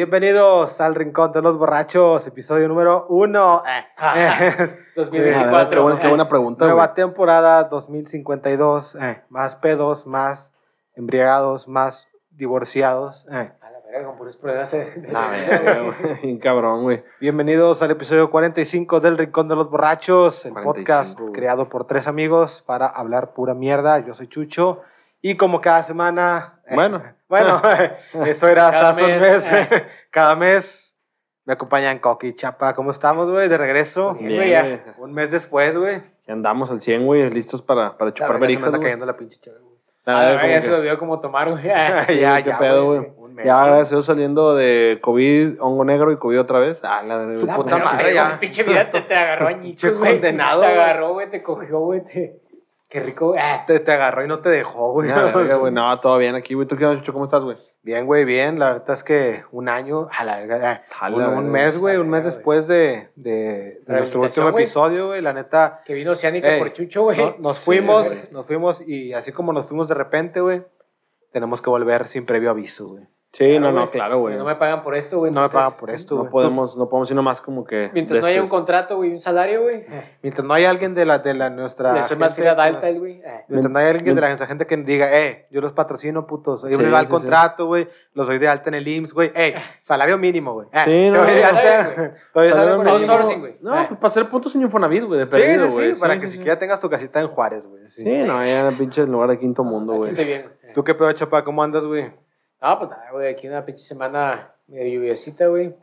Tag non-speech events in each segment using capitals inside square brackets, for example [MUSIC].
Bienvenidos al Rincón de los Borrachos, episodio número uno. Eh, eh, [LAUGHS] 2024. Qué buena, qué buena pregunta, Nueva güey. temporada 2052. eh, más pedos, más embriagados, más divorciados. eh. A la verga, con puros problemas. [LAUGHS] Bien cabrón, güey. Bienvenidos al episodio 45 del Rincón de los Borrachos, el 45, podcast güey. creado por tres amigos para hablar pura mierda. Yo soy Chucho y como cada semana, eh, Bueno. [LAUGHS] bueno, [LAUGHS] eso era hasta Cada hace un mes, mes. [LAUGHS] cada mes me acompañan Coqui y Chapa. ¿Cómo estamos, güey? De regreso. Bien, güey, ya. Un mes después, güey. Ya andamos al 100, güey. Listos para, para chupar me verijas, anda güey. cayendo la pinche chave, güey. Nada, como verga, ya que- se lo olvidó cómo tomar, güey. Sí, ya, qué ya, pedo, güey. Ya, güey. gracias a Dios, saliendo de COVID, hongo negro y COVID otra vez. Ah, la verga. Su puta madre, ya. Pinche vida te, te agarró añicho, güey. condenado, Te agarró, güey, te cogió, güey. Te... Qué rico. Ah, Te, te agarró y no te dejó, güey. Ya, verga, güey. [LAUGHS] No, todo bien aquí, güey. ¿Tú qué Chucho? ¿Cómo estás, güey? Bien, güey, bien. La verdad es que un año, a la verga, un, mes, güey, un mes después de, de, de nuestro último episodio, güey. La neta, Que vino Oceánica por Chucho, güey. no- nos fuimos, nos fuimos y así como nos fuimos de repente, güey, tenemos que volver sin previo aviso, güey. Sí, Claro, no, no, güey. claro, güey. No me pagan por esto, güey. No me pagan por esto, No güey. podemos, no podemos ir nomás como que... Mientras no haya un contrato, güey, un salario, güey. eh, Mientras no hay alguien de la, de la nuestra. Le soy más que nos- güey. eh. Mientras no hay alguien de la nuestra gente que diga, eh, yo los patrocino, putos. Sí, me va el sí, sí. contrato, güey. Los doy de alta en el IMSS, güey. Eh, salario mínimo, güey. Eh, Sí, no, no, alta. no, [LAUGHS] mínimo. Outsourcing, güey. No, Eh. pues para hacer puntos en Infonavit, güey, de Sí, perdido, sí, güey. sí, para que sí, siquiera tengas tu casita en Juárez, güey. Sí. Sí, no, ya pinche lugar de quinto mundo, güey. estoy bien, güey. ¿Tú qué pedo, chapa? ¿Cómo andas, güey? No, pues nada, güey. Aquí una pinche semana medio lluviosita, güey.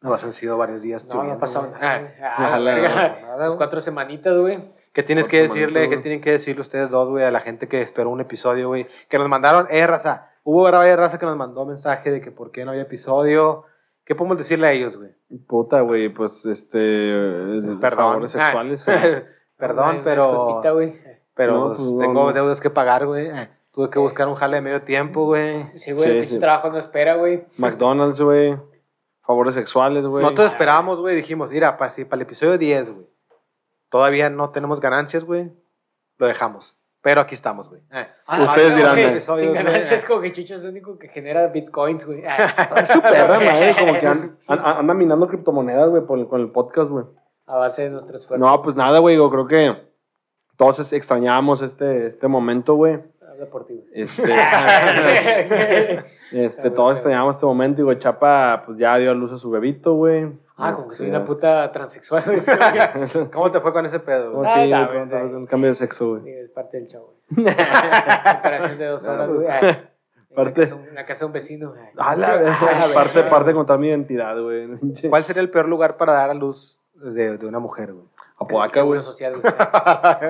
No, han sido varios días. No, no ha pasado nada. Ah. Ah, nada, Pues güey. cuatro semanitas, güey. ¿Qué tienes que decirle? manito, ¿Qué tienen que decirle ustedes dos, güey, a la gente que esperó un episodio, güey? Que nos mandaron, eh, raza. Hubo varias raza que nos mandó mensaje de que por qué no había episodio. ¿Qué podemos decirle a ellos, güey? Puta, güey, pues, este... Perdón. Favores sexuales. eh. [LAUGHS] Perdón, pero, pero No, pues, pues, tengo deudas que pagar, güey. Tuve que buscar un jale de medio tiempo, güey. Sí, güey, Sí, el pinche sí. trabajo no espera, güey. McDonald's, güey. Favores sexuales, güey. Nosotros esperábamos, güey. Dijimos, mira, para, si, para el episodio 10, güey. Todavía no tenemos ganancias, güey. Lo dejamos. Pero aquí estamos, güey. Eh. Ustedes Ah, dirán, güey, eh, episodios, Sin güey, ganancias, como que Chucho es el único que genera bitcoins, güey. Ah, Es [LAUGHS] su perra madre, como que [LAUGHS] an- an- anda minando criptomonedas, güey, con el podcast, güey. A base de nuestro esfuerzo. No, pues nada, güey, yo creo que todos extrañábamos este, este momento, güey. Habla por ti, güey. Este, [LAUGHS] este, todos extrañábamos este momento, y güey, Chapa, pues ya dio a luz a su bebito, güey. Ah, como que soy Este, una puta transexual, güey. [LAUGHS] ¿Cómo te fue con ese pedo, No? Ah, sí, no, con el cambio de sexo, güey. Sí, Es parte del show, güey. [LAUGHS] Operación de dos horas, güey. Ah, En la parte- casa- en la casa de un vecino. güey. La Ah, la parte, parte de contar mi identidad, güey. ¿Cuál sería el peor lugar para dar a luz de, de una mujer, güey? Apodaca, güey. Seguro social,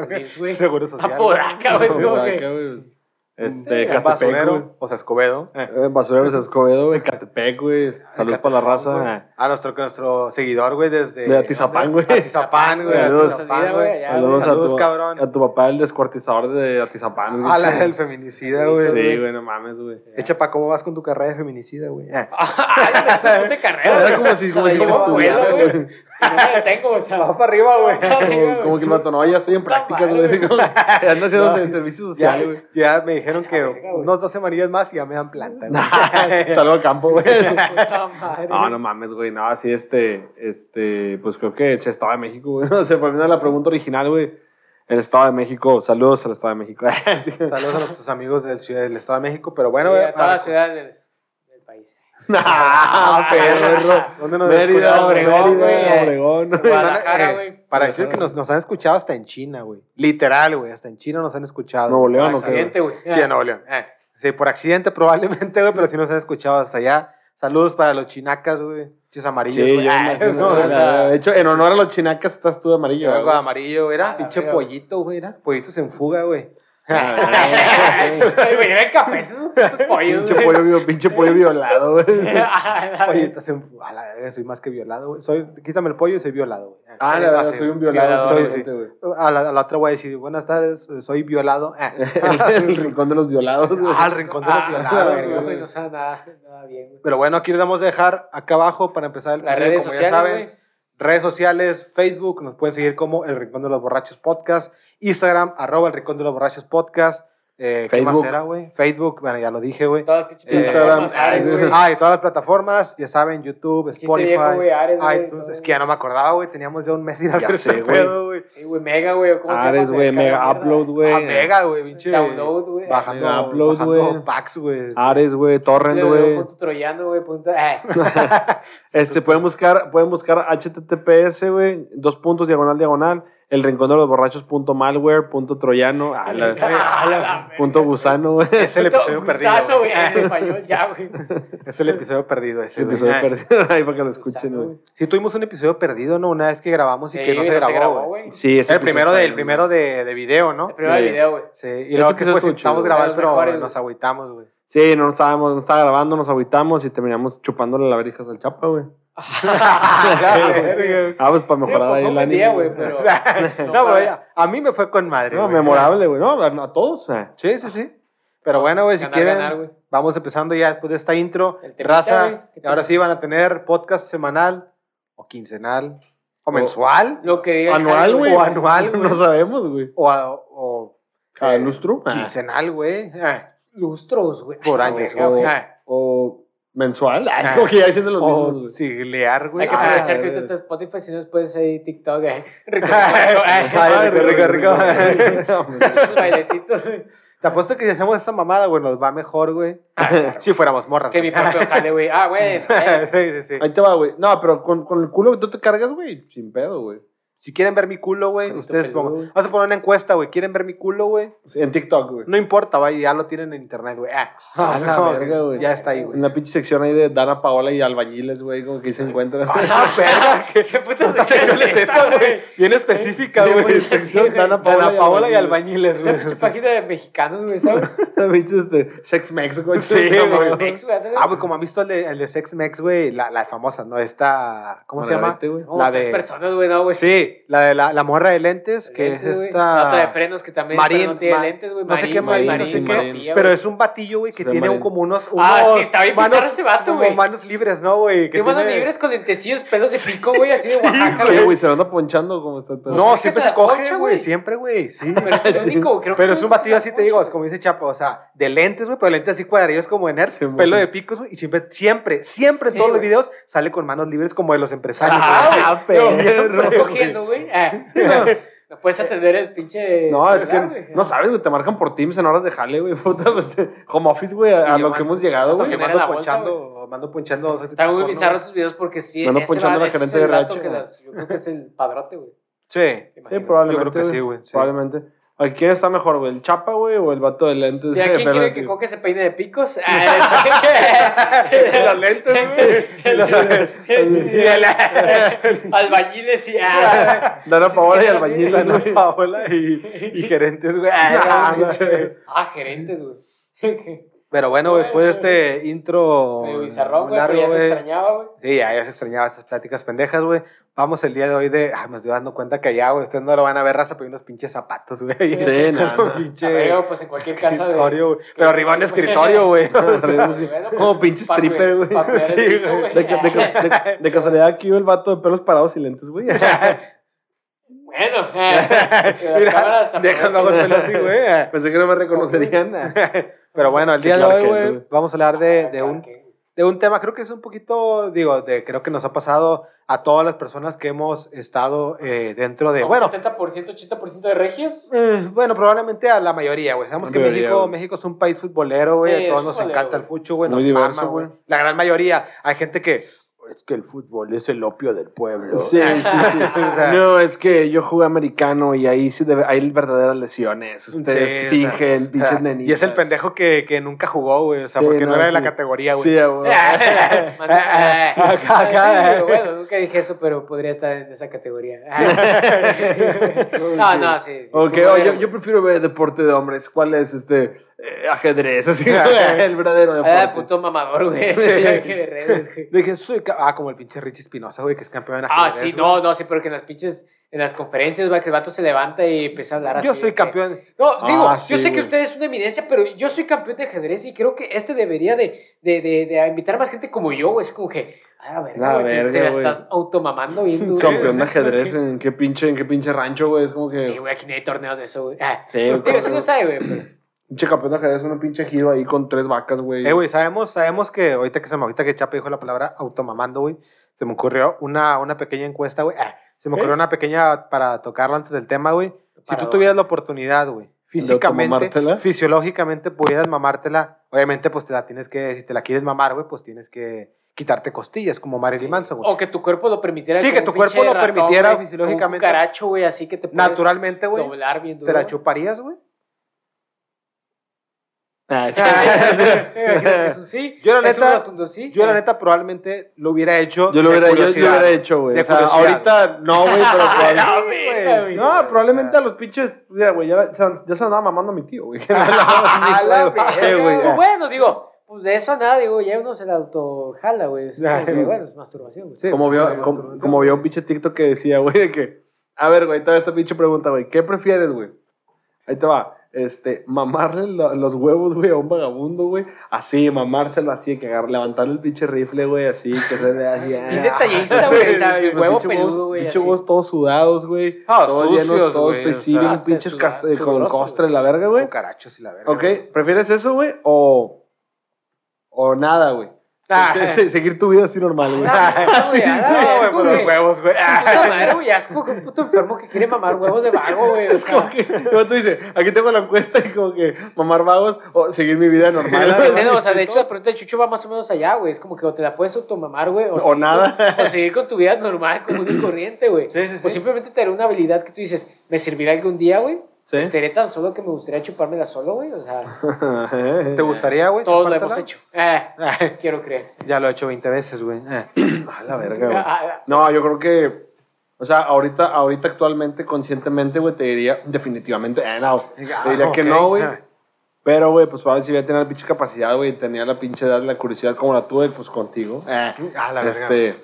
güey. [LAUGHS] Seguro social. Apodaca, güey. es como Apodaca, que- güey. Este, Catepec, basurero, o sea, Escobedo. Eh. Eh, Basureros Escobedo, güey, Catepec, güey. Saludos para la raza. A nuestro, nuestro seguidor, güey, desde... De Atizapán, güey. [LAUGHS] Atizapán, güey. Saludos. Saludos, Saludos, a, tu, cabrón. a tu papá, el descuartizador de Atizapán, güey. A la del feminicida, güey. Sí, güey, no mames, güey. Echa pa, ¿cómo vas con tu carrera de feminicida, güey? Eh. [LAUGHS] Ay, es una carrera. Era como si, como güey. No me detengo, o sea. Va para arriba, güey. Como, como que el vato, no, ya estoy en prácticas, güey. Ando haciendo No. servicios Ya, sociales, güey. ya me dijeron que verga, unos dos semanillas más y ya me dan planta, güey. [LAUGHS] Salgo al campo, güey. [LAUGHS] No, no mames, güey. No, así este, este, pues creo que es Estado de México, güey. [LAUGHS] No sé, por mí la pregunta original, güey. El Estado de México, saludos al Estado de México. Saludos a nuestros amigos del, ciudad, del Estado de México, pero bueno, Sí, güey. a todas las ciudades del. [LAUGHS] ¡Ah, perro! ¿Dónde nos Mérida? Obregón, güey. Obregón. [LAUGHS] Guadalajara, Eh, güey. Para decir que nos, nos han escuchado hasta en China, güey. Literal, güey. Hasta en China nos han escuchado. Nuevo León, Por ¿o qué, Accidente, güey. Sí, en Nuevo León. Eh, sí, por accidente probablemente, güey, pero sí nos han escuchado hasta allá. Saludos para los chinacas, güey. Chis amarillos, Sí, güey. yo Ah, imagino, eso, güey. o sea, De hecho, en honor a los chinacas estás tú de amarillo. Yo de güey. amarillo, era Ah, pinche pollito, güey, era pollitos en fuga, güey. Güey, eran cafés esos pollos, Pinche pollo, pinche pollo violado, güey. Pollitos en fuga. A la verga, soy más que violado, güey. Soy, quítame el pollo y soy violado, güey. Ah, la verdad, soy un violado. Soy, sí. A la, a la otra voy a decir, buenas tardes, soy violado. [LAUGHS] Ah, El rincón de los violados. Ah, el rincón de los Ah, violados, güey. sabe nada, nada bien. Pero bueno, aquí les vamos a dejar acá abajo para empezar el Las redes como sociales, ya saben. güey. Redes sociales, Facebook, nos pueden seguir como El Rincón de los Borrachos Podcast, Instagram, arroba El Rincón de los Borrachos Podcast. Eh, ¿Qué más Facebook. era, güey? Facebook, bueno, ya lo dije, güey. Todas las pinches Instagram, plataformas, Ares, güey. Ah, y todas las plataformas, ya saben, YouTube, Spotify, viejo, güey, Ares, iTunes. todo. Es que ya no me acordaba, güey. Teníamos ya un mes sin hacer sé, ese güey. pedo, güey. Sí, güey, Mega, güey. Ares, güey, Mega. Upload, güey. Ah, Mega, güey, pinche. Download, güey. Bajando, Mega Upload, bajando güey. packs, güey. Ares, güey, Torrent, güey. Punto troyano, güey. Punto. ah. [LAUGHS] Este, pueden buscar, pueden buscar HTTPS, güey, dos puntos, diagonal, diagonal, el rincón de los borrachos, punto malware, punto troyano, a la- [LAUGHS] la punto gusano, güey. Es el episodio perdido. gusano, güey. güey. En español, ya, [LAUGHS] güey. Es el episodio perdido ese, El episodio perdido, [LAUGHS] ahí para que lo escuchen, güey. Sí, tuvimos un episodio perdido, ¿no? Una vez que grabamos y Sí, que no se grabó, güey. güey. Sí, ese El primero, episodio de, primero de, de video, ¿no? El primero del Sí. video, güey. Sí, y luego que pues intentamos grabar, pero mejores, nos agüitamos, güey. Sí, no estábamos, no estaba grabando, nos agüitamos y terminamos chupándole las verijas al chapa, güey. [LAUGHS] Ah, pues para mejorar pues, ahí el ánimo. güey, pero- [LAUGHS] no, güey, a, mí me fue con madre. No, memorable, güey, ¿no? A a todos. eh. Sí, sí, sí. Pero bueno, güey, si quieren, ganar, vamos empezando ya después de esta intro. Temita, Raza, güey, ¿qué y ahora sí van a tener podcast semanal o quincenal o, O- mensual Lo que diga el Anual, güey. O anual, [LAUGHS] güey. No sabemos, güey. o, a- o Cada eh, lustro. Ah. quincenal, güey. Ah, Lustros, güey. Por Ay, años, güey. Ah, O mensual. Ah, es Ah. como que ya diciendo los mismos, O güey. siglear, güey. Hay que Ah, aprovechar que ahorita está Spotify, si no después hay TikTok. eh. [LAUGHS] Rico, Ay, rico, rico, rico, rico. [LAUGHS] Esos bailecitos, güey. Te apuesto que si hacemos esa mamada, güey, nos va mejor, güey. [LAUGHS] Si fuéramos morras. Que mi propio jale, güey. Ah, güey. eh. sí, sí, sí. Ahí te va, güey. No, pero con, con el culo que tú te cargas, güey, sin pedo, güey. Si quieren ver mi culo, güey, ustedes pongan. güey. Vamos a poner una encuesta, güey. ¿Quieren ver mi culo, güey? Sí, En TikTok, güey. No importa, vaya, ya lo tienen en internet, güey. Ah, [LAUGHS] Ah, no, la verga, güey. Ya está ahí, güey. En la pinche sección ahí de Dana Paola y albañiles, güey, como que ahí se encuentran. [LAUGHS] Ah, verga, [LAUGHS] ¿qué, ¿Qué puta sección es esa, güey? Bien específica, güey. güey, Sección Dana güey. Paola, Dana y Paola y albañiles, Esa güey. pinche página de mexicanos, güey, ¿sabes? La pinche este, Sex Mex, güey. Sí, güey. Mex, güey. Ah, güey, como han visto el de, el de Sex Mex, güey, la, la famosa, ¿no? Esta, ¿cómo se llama? Güey. La de- personas, güey, no, güey. Sí, la de la, la morra de lentes, que Lentes, es esta... La otra de frenos que también Marín, no tiene Ma- lentes, güey. no sé qué Marín, no sé qué, Pero es un batillo, güey, que tiene un, Marín. como unos, unos Ah, sí, está bien bizarro ese vato, como güey. manos libres, ¿no, güey? Qué manos tiene- libres con lentecillos, pelos de pico, güey, así de Oaxaca, Oye, güey. güey, se lo anda ponchando como está el pedo. No, siempre se coge, güey, siempre, güey, sí. Pero es el único, creo que Pero es un batillo así, te digo, es como dice Chapo, o sea, de lentes, güey, pero lentes así cuadrillos como Sí, güey. pelo de picos, güey, y siempre, siempre, siempre en todos los videos sale con manos libres como de los empresarios. Ah. Siempre, perro, Estás güey. Ah, [LAUGHS] [LAUGHS] no, puedes atender el pinche. No, es que no sabes, güey, te marcan por Teams en horas de jale, güey. [LAUGHS] Puta, pues, home office, güey, a, lo que mando- hemos llegado, güey. Mando la bolsa, ponchando, mando ponchando. dos Están muy porno, bizarros güey. sus videos porque sí. Me ando ese ponchando va- la gerente de RH, Yo creo que es el padrote, güey. Sí. Sí, Imagino. probablemente. Yo creo que sí, güey, sí. Probablemente. ¿A quién está mejor, güey? ¿El Chapa, güey, o el vato de lentes? ¿Y a quién quiere que Coque se peine de picos? [LAUGHS] Las lentes, güey. Albañiles y. ah, Dana Paola y albañiles, Dana. Paola y, gerentes, güey. [LAUGHS] Ah, güey. Ah, gerentes, güey. [LAUGHS] Pero bueno, después de este intro bizarrón, güey, largo, pero ya se extrañaba, güey. Sí, ya, ya se extrañaba estas pláticas pendejas, güey. Vamos el día de hoy de. Ay, me estoy dando cuenta que allá, güey, ustedes no lo van a ver, raza, pero hay unos pinches zapatos, güey. Sí, [LAUGHS] no, pinche A ver, pues en cualquier casa de. escritorio, güey. Pero arriba un escritorio, güey. O [LAUGHS] sea, Bueno, Como pinche stripper, güey. Sí. De, de- de- de casualidad aquí el vato de pelos parados y lentes, güey. [LAUGHS] Bueno, [LAUGHS] eh, Mira, hago el pelo así, güey. Pensé que no me reconocerían. [LAUGHS] Pero bueno, el día de hoy, güey, vamos a hablar de, de Claro un de un tema, creo que es un poquito, digo, de, creo que nos ha pasado a todas las personas que hemos estado eh, dentro de, ¿Como bueno, 70%, 80% de regios. eh, bueno, probablemente a la mayoría, güey. Sabemos que mayoría, México, güey. México es un país futbolero, güey, Sí, a todos nos encanta el fucho, güey, nos diverso, mama, güey. güey. La gran mayoría, hay gente que, es que el fútbol es el opio del pueblo. Sí, sí, sí. [LAUGHS] O sea, No, es que yo jugué americano y ahí sí debe, hay verdaderas lesiones. Ustedes Sí, o fingen, o sea, nenitas. Y es el pendejo que, que nunca jugó, güey, o sea, Sí, porque no, no, era de la categoría, güey. Sí, eh. Bueno, nunca dije eso, pero podría estar en esa categoría. [LAUGHS] no, no, sí. sí. Ok, oh, yo, güey. yo prefiero ver deporte de hombres. ¿Cuál es este? Eh, ajedrez, [LAUGHS] así, el verdadero deporte. Ah, puto mamador, güey. Redes, güey. Dije, soy ah, como el pinche Richie Espinosa, güey, que es campeón en Ah, ajedrez, sí, güey. no, no, sí, porque en las pinches, en las conferencias, va, que el vato se levanta y empieza a hablar así. Yo soy que- campeón. No, Ah, digo, sí, yo sé que güey. usted es una eminencia, pero yo soy campeón de ajedrez y creo que este debería de, de, de, de invitar a más gente como yo, güey. Es como que, a La güey, te- la güey. estás automamando bien [LAUGHS] duro. Campeón de güey. ajedrez, ¿en qué pinche, en qué pinche rancho, güey? Es como que... Sí, güey, aquí no hay torneos de eso, güey. Ah, Sí, güey, [LAUGHS] digo, sí lo sabe, güey, pero... Pinche campeón de ajedrez, un pinche giro ahí con tres vacas, güey. Eh, güey, sabemos, sabemos que ahorita que se me ahorita que Chapa dijo la palabra automamando, güey, se me ocurrió una, una pequeña encuesta, güey. Ah, se me ocurrió ¿Eh? una pequeña para tocarlo antes del tema, güey. Si tú tuvieras la oportunidad, güey, físicamente, fisiológicamente pudieras mamártela, obviamente, pues te la tienes que, si te la quieres mamar, güey, pues tienes que quitarte costillas, como Marilyn Manson, güey. O que tu cuerpo lo permitiera. Sí, que tu cuerpo lo ratón, permitiera güey, fisiológicamente. Un cucaracho, güey, así que te puedes Naturalmente, güey, Doblar bien duro. ¿Te la chuparías, güey? Ah, [LAUGHS] es un sí. Yo, la neta- sí. Yo, la neta, probablemente lo hubiera hecho. Yo lo hubiera, yo, yo hubiera hecho, güey. O sea, ahorita no, güey, pero [LAUGHS] probablemente. no. No, o probablemente sea. a los pinches. Mira, güey, ya, se- ya se andaba mamando a mi tío, güey. [LAUGHS] A la bueno, digo, pues de eso nada, digo, ya uno se la autojala, güey. Es como que, bueno, es masturbación, güey. Sí, Como vio, sí, como, como vio un pinche TikTok que decía, güey, de que. A ver, güey, toda esta pinche pregunta, güey. ¿Qué prefieres, güey? Ahí te va. Este, mamarle lo- los huevos, güey, a un vagabundo, güey. Así, mamárselo así, que agarrar, levantarle el pinche rifle, güey, así, que se vea así. Bien detallista, [LAUGHS] güey, o sea, el huevo peludo, güey, Pinche huevos todos sudados, güey. Ah, todos sucios, llenos, todos güey, se se pinches con sudorosos, costre la verga, güey. Cucarachos y la verga. Ok. ¿prefieres eso, güey? O, o nada, güey. Ah. Se- se- seguir tu vida así normal, güey. Ah, [LAUGHS] ah, No, güey, pues los huevos, güey. Puta madre, güey, asco un puto enfermo que quiere mamar huevos de [LAUGHS] vago, güey. Es como que, como tú dices, aquí tengo la encuesta y como que mamar vagos o seguir mi vida normal. Sí, no, no, [LAUGHS] o sea, de hecho, la pregunta de Chucho va más o menos allá, güey. Es como que o te la puedes automamar, güey. O, O nada. con- o seguir con tu vida normal, común y corriente, güey. Sí, sí, O sí. simplemente tener una habilidad que tú dices, ¿me servirá algún día, güey? Sí. Estaré tan solo que me gustaría chupármela solo, güey. O sea, [LAUGHS] ¿Te gustaría, güey? todos lo hemos hecho. Eh, quiero creer. Ya lo he hecho 20 veces, güey. Eh. [CLEARS THROAT] A la verga, güey. Ah, ah, No, yo creo que, o sea, ahorita, ahorita actualmente, conscientemente, güey, te diría definitivamente, eh, no, te diría que no, güey. Ah. Pero, güey, pues para ver si voy a tener la pinche capacidad, güey, tenía la pinche edad, la curiosidad como la tuve, pues contigo. Eh, Ah, la verga. este,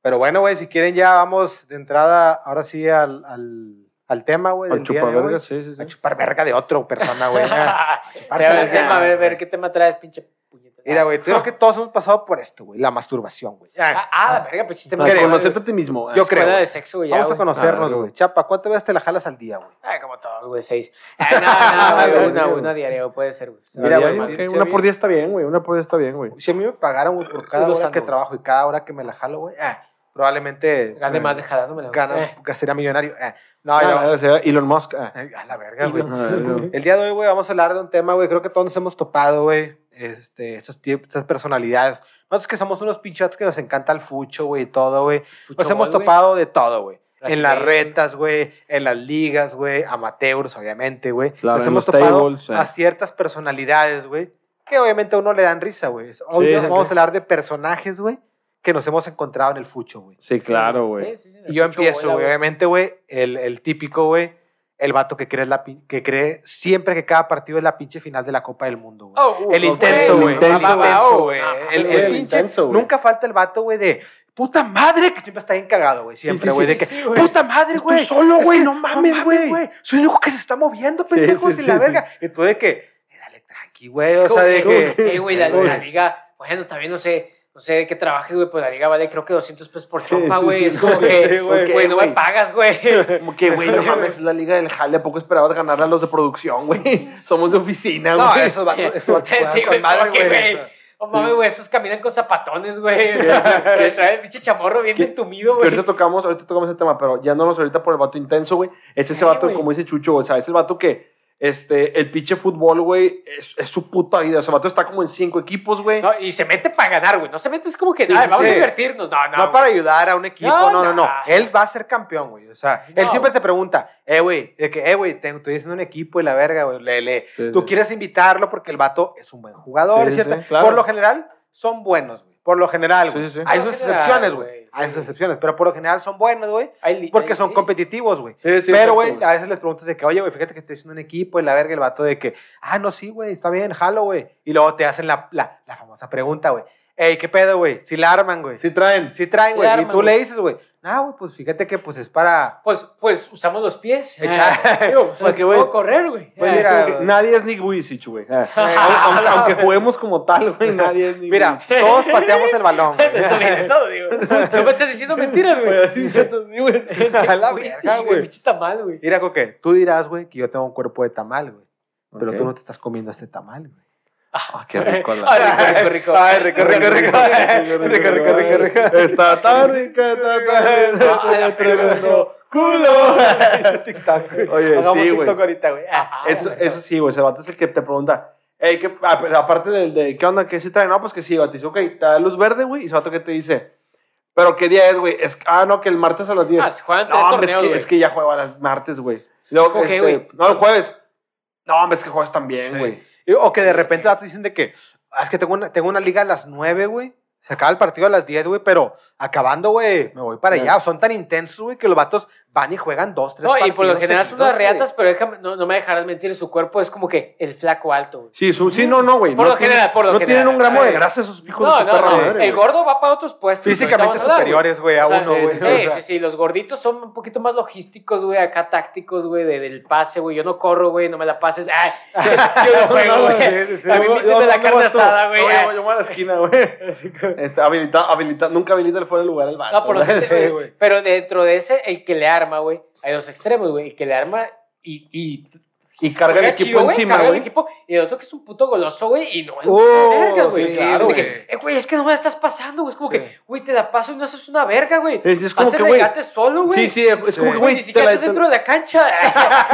Pero bueno, güey, si quieren ya vamos de entrada, ahora sí, al, al, al tema, güey. de chupaverga, hoy. sí, sí, A chupar verga de otra persona, güey. [LAUGHS] Ah, A chuparse ver, las el tema, a ver, ver qué tema traes, pinche puñeta. Mira, güey, creo que todos hemos pasado por esto, güey. La masturbación, güey. Ah, Ah, ah, la verga, pues chiste conocerte a ti mismo. Yo creo, de sexo, güey. ya, Vamos a conocernos, Ah, güey. Chapa, ¿cuántas veces te la jalas al día, güey? Ay, como todos, güey, seis. Ay, [LAUGHS] no, no, güey, una, una diaria, puede ser, güey. Mira, güey, una por día está bien, güey, una por día está bien, güey. Si a mí me pagaran, güey, por cada hora que trabajo y cada hora que me la jalo, güey, ah, probablemente... Gane eh, más de jalándomela. güey. Gana, Eh. sería millonario. eh. No, Ah, yo- o sea, Elon Musk. ah. Ay, A la verga, güey. Elon- El día de hoy, güey, vamos a hablar de un tema, güey. Creo que todos nos hemos topado, güey. Este, estas, estas personalidades. Nosotros que somos unos pinchotes que nos encanta el fucho, güey, y todo, güey. Nos hemos topado de todo, güey. En las retas, güey, en las ligas, güey, amateurs, obviamente, güey. Claro, Nos hemos topado tables, eh. a ciertas personalidades, güey, que obviamente a uno le dan risa, güey. Sí, vamos a hablar de personajes, güey, que nos hemos encontrado en el fucho, güey. Sí, claro, güey. Sí, sí, sí, Y yo empiezo, güey. Obviamente, güey, el, el típico, güey, el vato que cree, la, que cree siempre que cada partido es la pinche final de la Copa del Mundo, güey. Oh, uh, el intenso, güey. el El intenso, güey. El, el el pinche. intenso, güey. Nunca falta el vato, güey, de puta madre, que siempre está bien cagado, güey. Siempre, sí, güey. sí, de que, puta madre, Estoy güey. solo, güey, no mames, güey. Soy el único que se está moviendo, pendejos, sí, y la sí, verga. Y tú de que, dale tranqui, güey. O sea, de que, que. Eh, güey, la, Güey. la liga, bueno, también no sé, no sé de qué trabajes, güey, pues la liga vale creo que 200 pesos por chompa, sí, güey. sí, es como que, güey. no me pagas, güey. Como que, güey, no [LAUGHS] mames, es la liga del jale. ¿A poco esperabas ganarle a los de producción, güey? [LAUGHS] Somos de oficina, No, güey. esos vatos, esos vatos [LAUGHS] Sí, güey, madre, güey. Oh, mames, güey, esos caminan con zapatones, güey. O sea, que trae el pinche chamorro bien ¿Qué- entumido, güey. ahorita tocamos, ahorita tocamos ese tema, pero ya no nos ahorita por el vato intenso, güey. Es ese vato, como dice Chucho, o sea, es el vato que, este, el pinche fútbol, güey, es, es su puta vida. O sea, el vato está como en cinco equipos, güey. No, y se mete para ganar, güey. No se mete, es como que, Sí, ay, sí, vamos sí. a divertirnos. No, no. No, para ayudar a un equipo, no, No, no. Él va a ser campeón, güey. O sea, él siempre te pregunta, eh, güey, de que, eh, güey, estoy haciendo un equipo y la verga, güey. Le, le. Sí, Tú sí. quieres invitarlo porque el vato es un buen jugador, Sí, ¿cierto? sí, claro. Por lo general, son buenos, güey. Por lo general, güey. sí, sí. Hay sus excepciones, güey. Hay sus excepciones, pero por lo general son buenos, güey. Porque son sí. competitivos, güey. Sí, sí, Pero, güey, a veces les preguntas de que, oye, güey, fíjate que estoy haciendo un equipo y la verga, el vato de que, ah, no, sí, güey, está bien, jalo, güey. Y luego te hacen la, la, la famosa pregunta, güey. Ey, ¿qué pedo, güey? Si la arman, güey. Sí traen. Si traen, güey. y tú le dices, güey, no, güey, pues fíjate que pues es para. Pues, pues usamos los pies. [LAUGHS] Echar- Ah, [LAUGHS] digo, pues, Porque, güey, puedo correr, güey. pues, Ah, que nadie es Nick Vujicic, güey. Ah. [LAUGHS] Ah, aunque, aunque juguemos como tal, güey, nadie es Nick Mira, todos pateamos el balón, güey. Eso viene todo, digo. No me estás diciendo mentiras, güey. Güey, así, chato, sí, güey. A la Güey, verga, sí, güey. Pinche tamal, güey. Mira, Coque, tú dirás, güey, que yo tengo un cuerpo de tamal, güey. pero tú no te estás comiendo este tamal, güey. Ah, qué rico. la- Ay, rico, rico. Ay, rico, rico, rico. Rico, rico, rico, rico. Está tan rica, está tan Ah, tremendo culo. TikTok. Oye, sí, güey. TikTok ahorita, güey. Ah, Ah, Eso, eso sí, güey. Ese vato es el que te pregunta, Ey, ¿qué, ah, aparte del de, ¿qué onda? ¿Qué se trae? No, pues que sí, vato. Dice, ok, te da luz verde, güey. Y ese vato que te dice, ¿pero qué día es, güey? Es, ah, no, que el martes a las 10. Ah, se juegan tres no, hombre, es torneos, que, güey. es que ya juega el martes, güey. Luego, Ok, este, no, el jueves. No, hombre, es que juegas también, güey. O que de repente te dicen de que, ah, es que tengo una, tengo una liga a las 9, güey. Se acaba el partido a las 10, güey, pero acabando, güey, me voy para allá. Son tan intensos, güey, que los vatos van y juegan dos, tres No, y partidos por lo general son unas reatas, pero déjame, no, no me dejarás mentir, su cuerpo es como que el flaco alto, güey. Sí, su, sí, no, no, güey. Por no lo tienen- general, por lo No general, tienen un gramo sí. de grasa esos hijos No, de su no, perra no. madre, el gordo va para otros puestos. Físicamente superiores, güey, a O sea, uno, sí, güey. sí, o Sí, sea, sí, sí, los gorditos son un poquito más logísticos, güey, acá tácticos, güey, de- del pase, güey. Yo no corro, güey, no me la pases. Ay, [LAUGHS] yo no juego, güey. A mí yo- la ¿dónde carne asada, güey. No, yo voy a la esquina, güey. [LAUGHS] Este, habilita, habilita, nunca habilita el fuera del lugar el vato. No, por lo güey. que Sí. Pero dentro de ese, el que le arma, güey, hay dos extremos, güey. El que le arma y, y Y carga el equipo chido, encima, carga el güey. equipo. Y el otro que es un puto goloso, güey, y no es Oh, una verga, güey. sí, claro, De güey. que, eh, güey, es que no me la estás pasando, güey. Es como Sí. que, güey, te la paso y no haces una verga, güey. Es, es como Haces que, güey. regate solo, güey. Sí, sí, es Sí. como que, Güey, ni siquiera estás dentro de la cancha.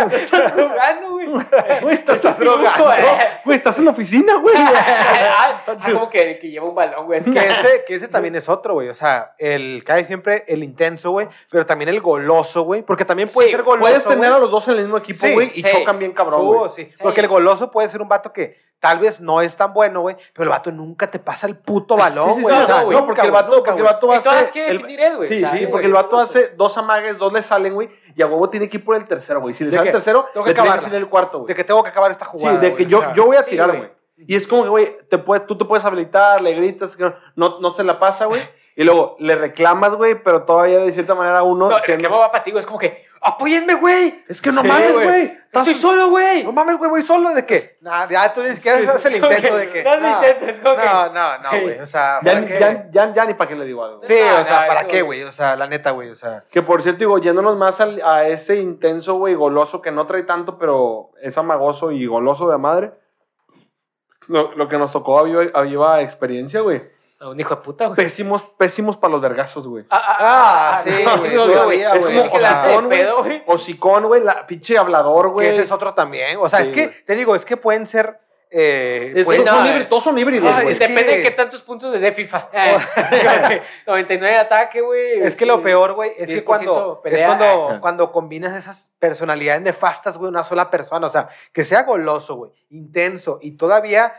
Te [LAUGHS] [LAUGHS] estás jugando, güey. [LAUGHS] Güey, estás drogando. drogando. Güey, estás en la oficina, güey. Ah, como que el que lleva un balón, güey. Que ese, que ese también es otro, güey. O sea, el cae siempre el intenso, güey, pero también el goloso, güey. Porque también puede Sí, ser goloso. Puedes tener a los dos en el mismo equipo, güey, y chocan bien cabrón, Subo, güey. sí. Sí. Porque el goloso puede ser un vato que tal vez no es tan bueno, güey, pero el vato nunca te pasa el puto balón, Sí, sí, güey. sí, o sea, no, porque el vato, nunca, porque el vato todas hace. el- definir él, güey. Sí, O sea, sí, güey. porque el vato hace dos amagues, dos le salen, güey, y a huevo tiene que ir por el tercero, güey. Si le ¿De sale el tercero, Tengo que le tiene que salir el cuarto, De güey. que tengo que acabar esta Sí, jugada. de güey, que yo, sea, yo voy a sí, tirar, güey. Y es como que, güey, te puedes, tú te puedes habilitar, le gritas, que no, no, se la pasa, güey. [LAUGHS] Y luego le reclamas, güey, pero todavía de cierta manera uno. No, el va para ti, güey, es como que, apóyenme, güey. Es que no Sí, mames, güey. Estoy solo, güey. No mames, güey, voy solo de que. Nah, ya tú dices que haces el intento de que. No no, intentes, que- No, no, no, güey. O sea, Ya, ¿para qué? ya, ya, ya ni para qué le digo algo. Sí, o sea, ¿para qué, güey. güey? O sea, la neta, güey, o sea. Que por cierto, digo, yéndonos más al- a ese intenso, güey, goloso que no trae tanto, pero es amagoso y goloso de madre. Lo, lo que nos tocó a viva, a viva experiencia, güey. Un hijo de puta, güey. Pésimos, pésimos para los vergazos, güey. Ah, sí, no, güey, no, güey. todavía, Es güey. como Hocicón, güey. Hocicón, güey, la pinche hablador, Que güey. ese es otro también. O sea, Sí, es que, güey. te digo, es que pueden ser. Eh, Es- son, híbridos, es- todos son híbridos, Ah, güey. depende que- de qué tantos puntos les dé FIFA. Eh, como que 99 de ataque, güey. Es que lo peor, güey, es que 10% cuando, es cuando, cuando combinas esas personalidades nefastas, güey, una sola persona. O sea, que sea goloso, güey, intenso y todavía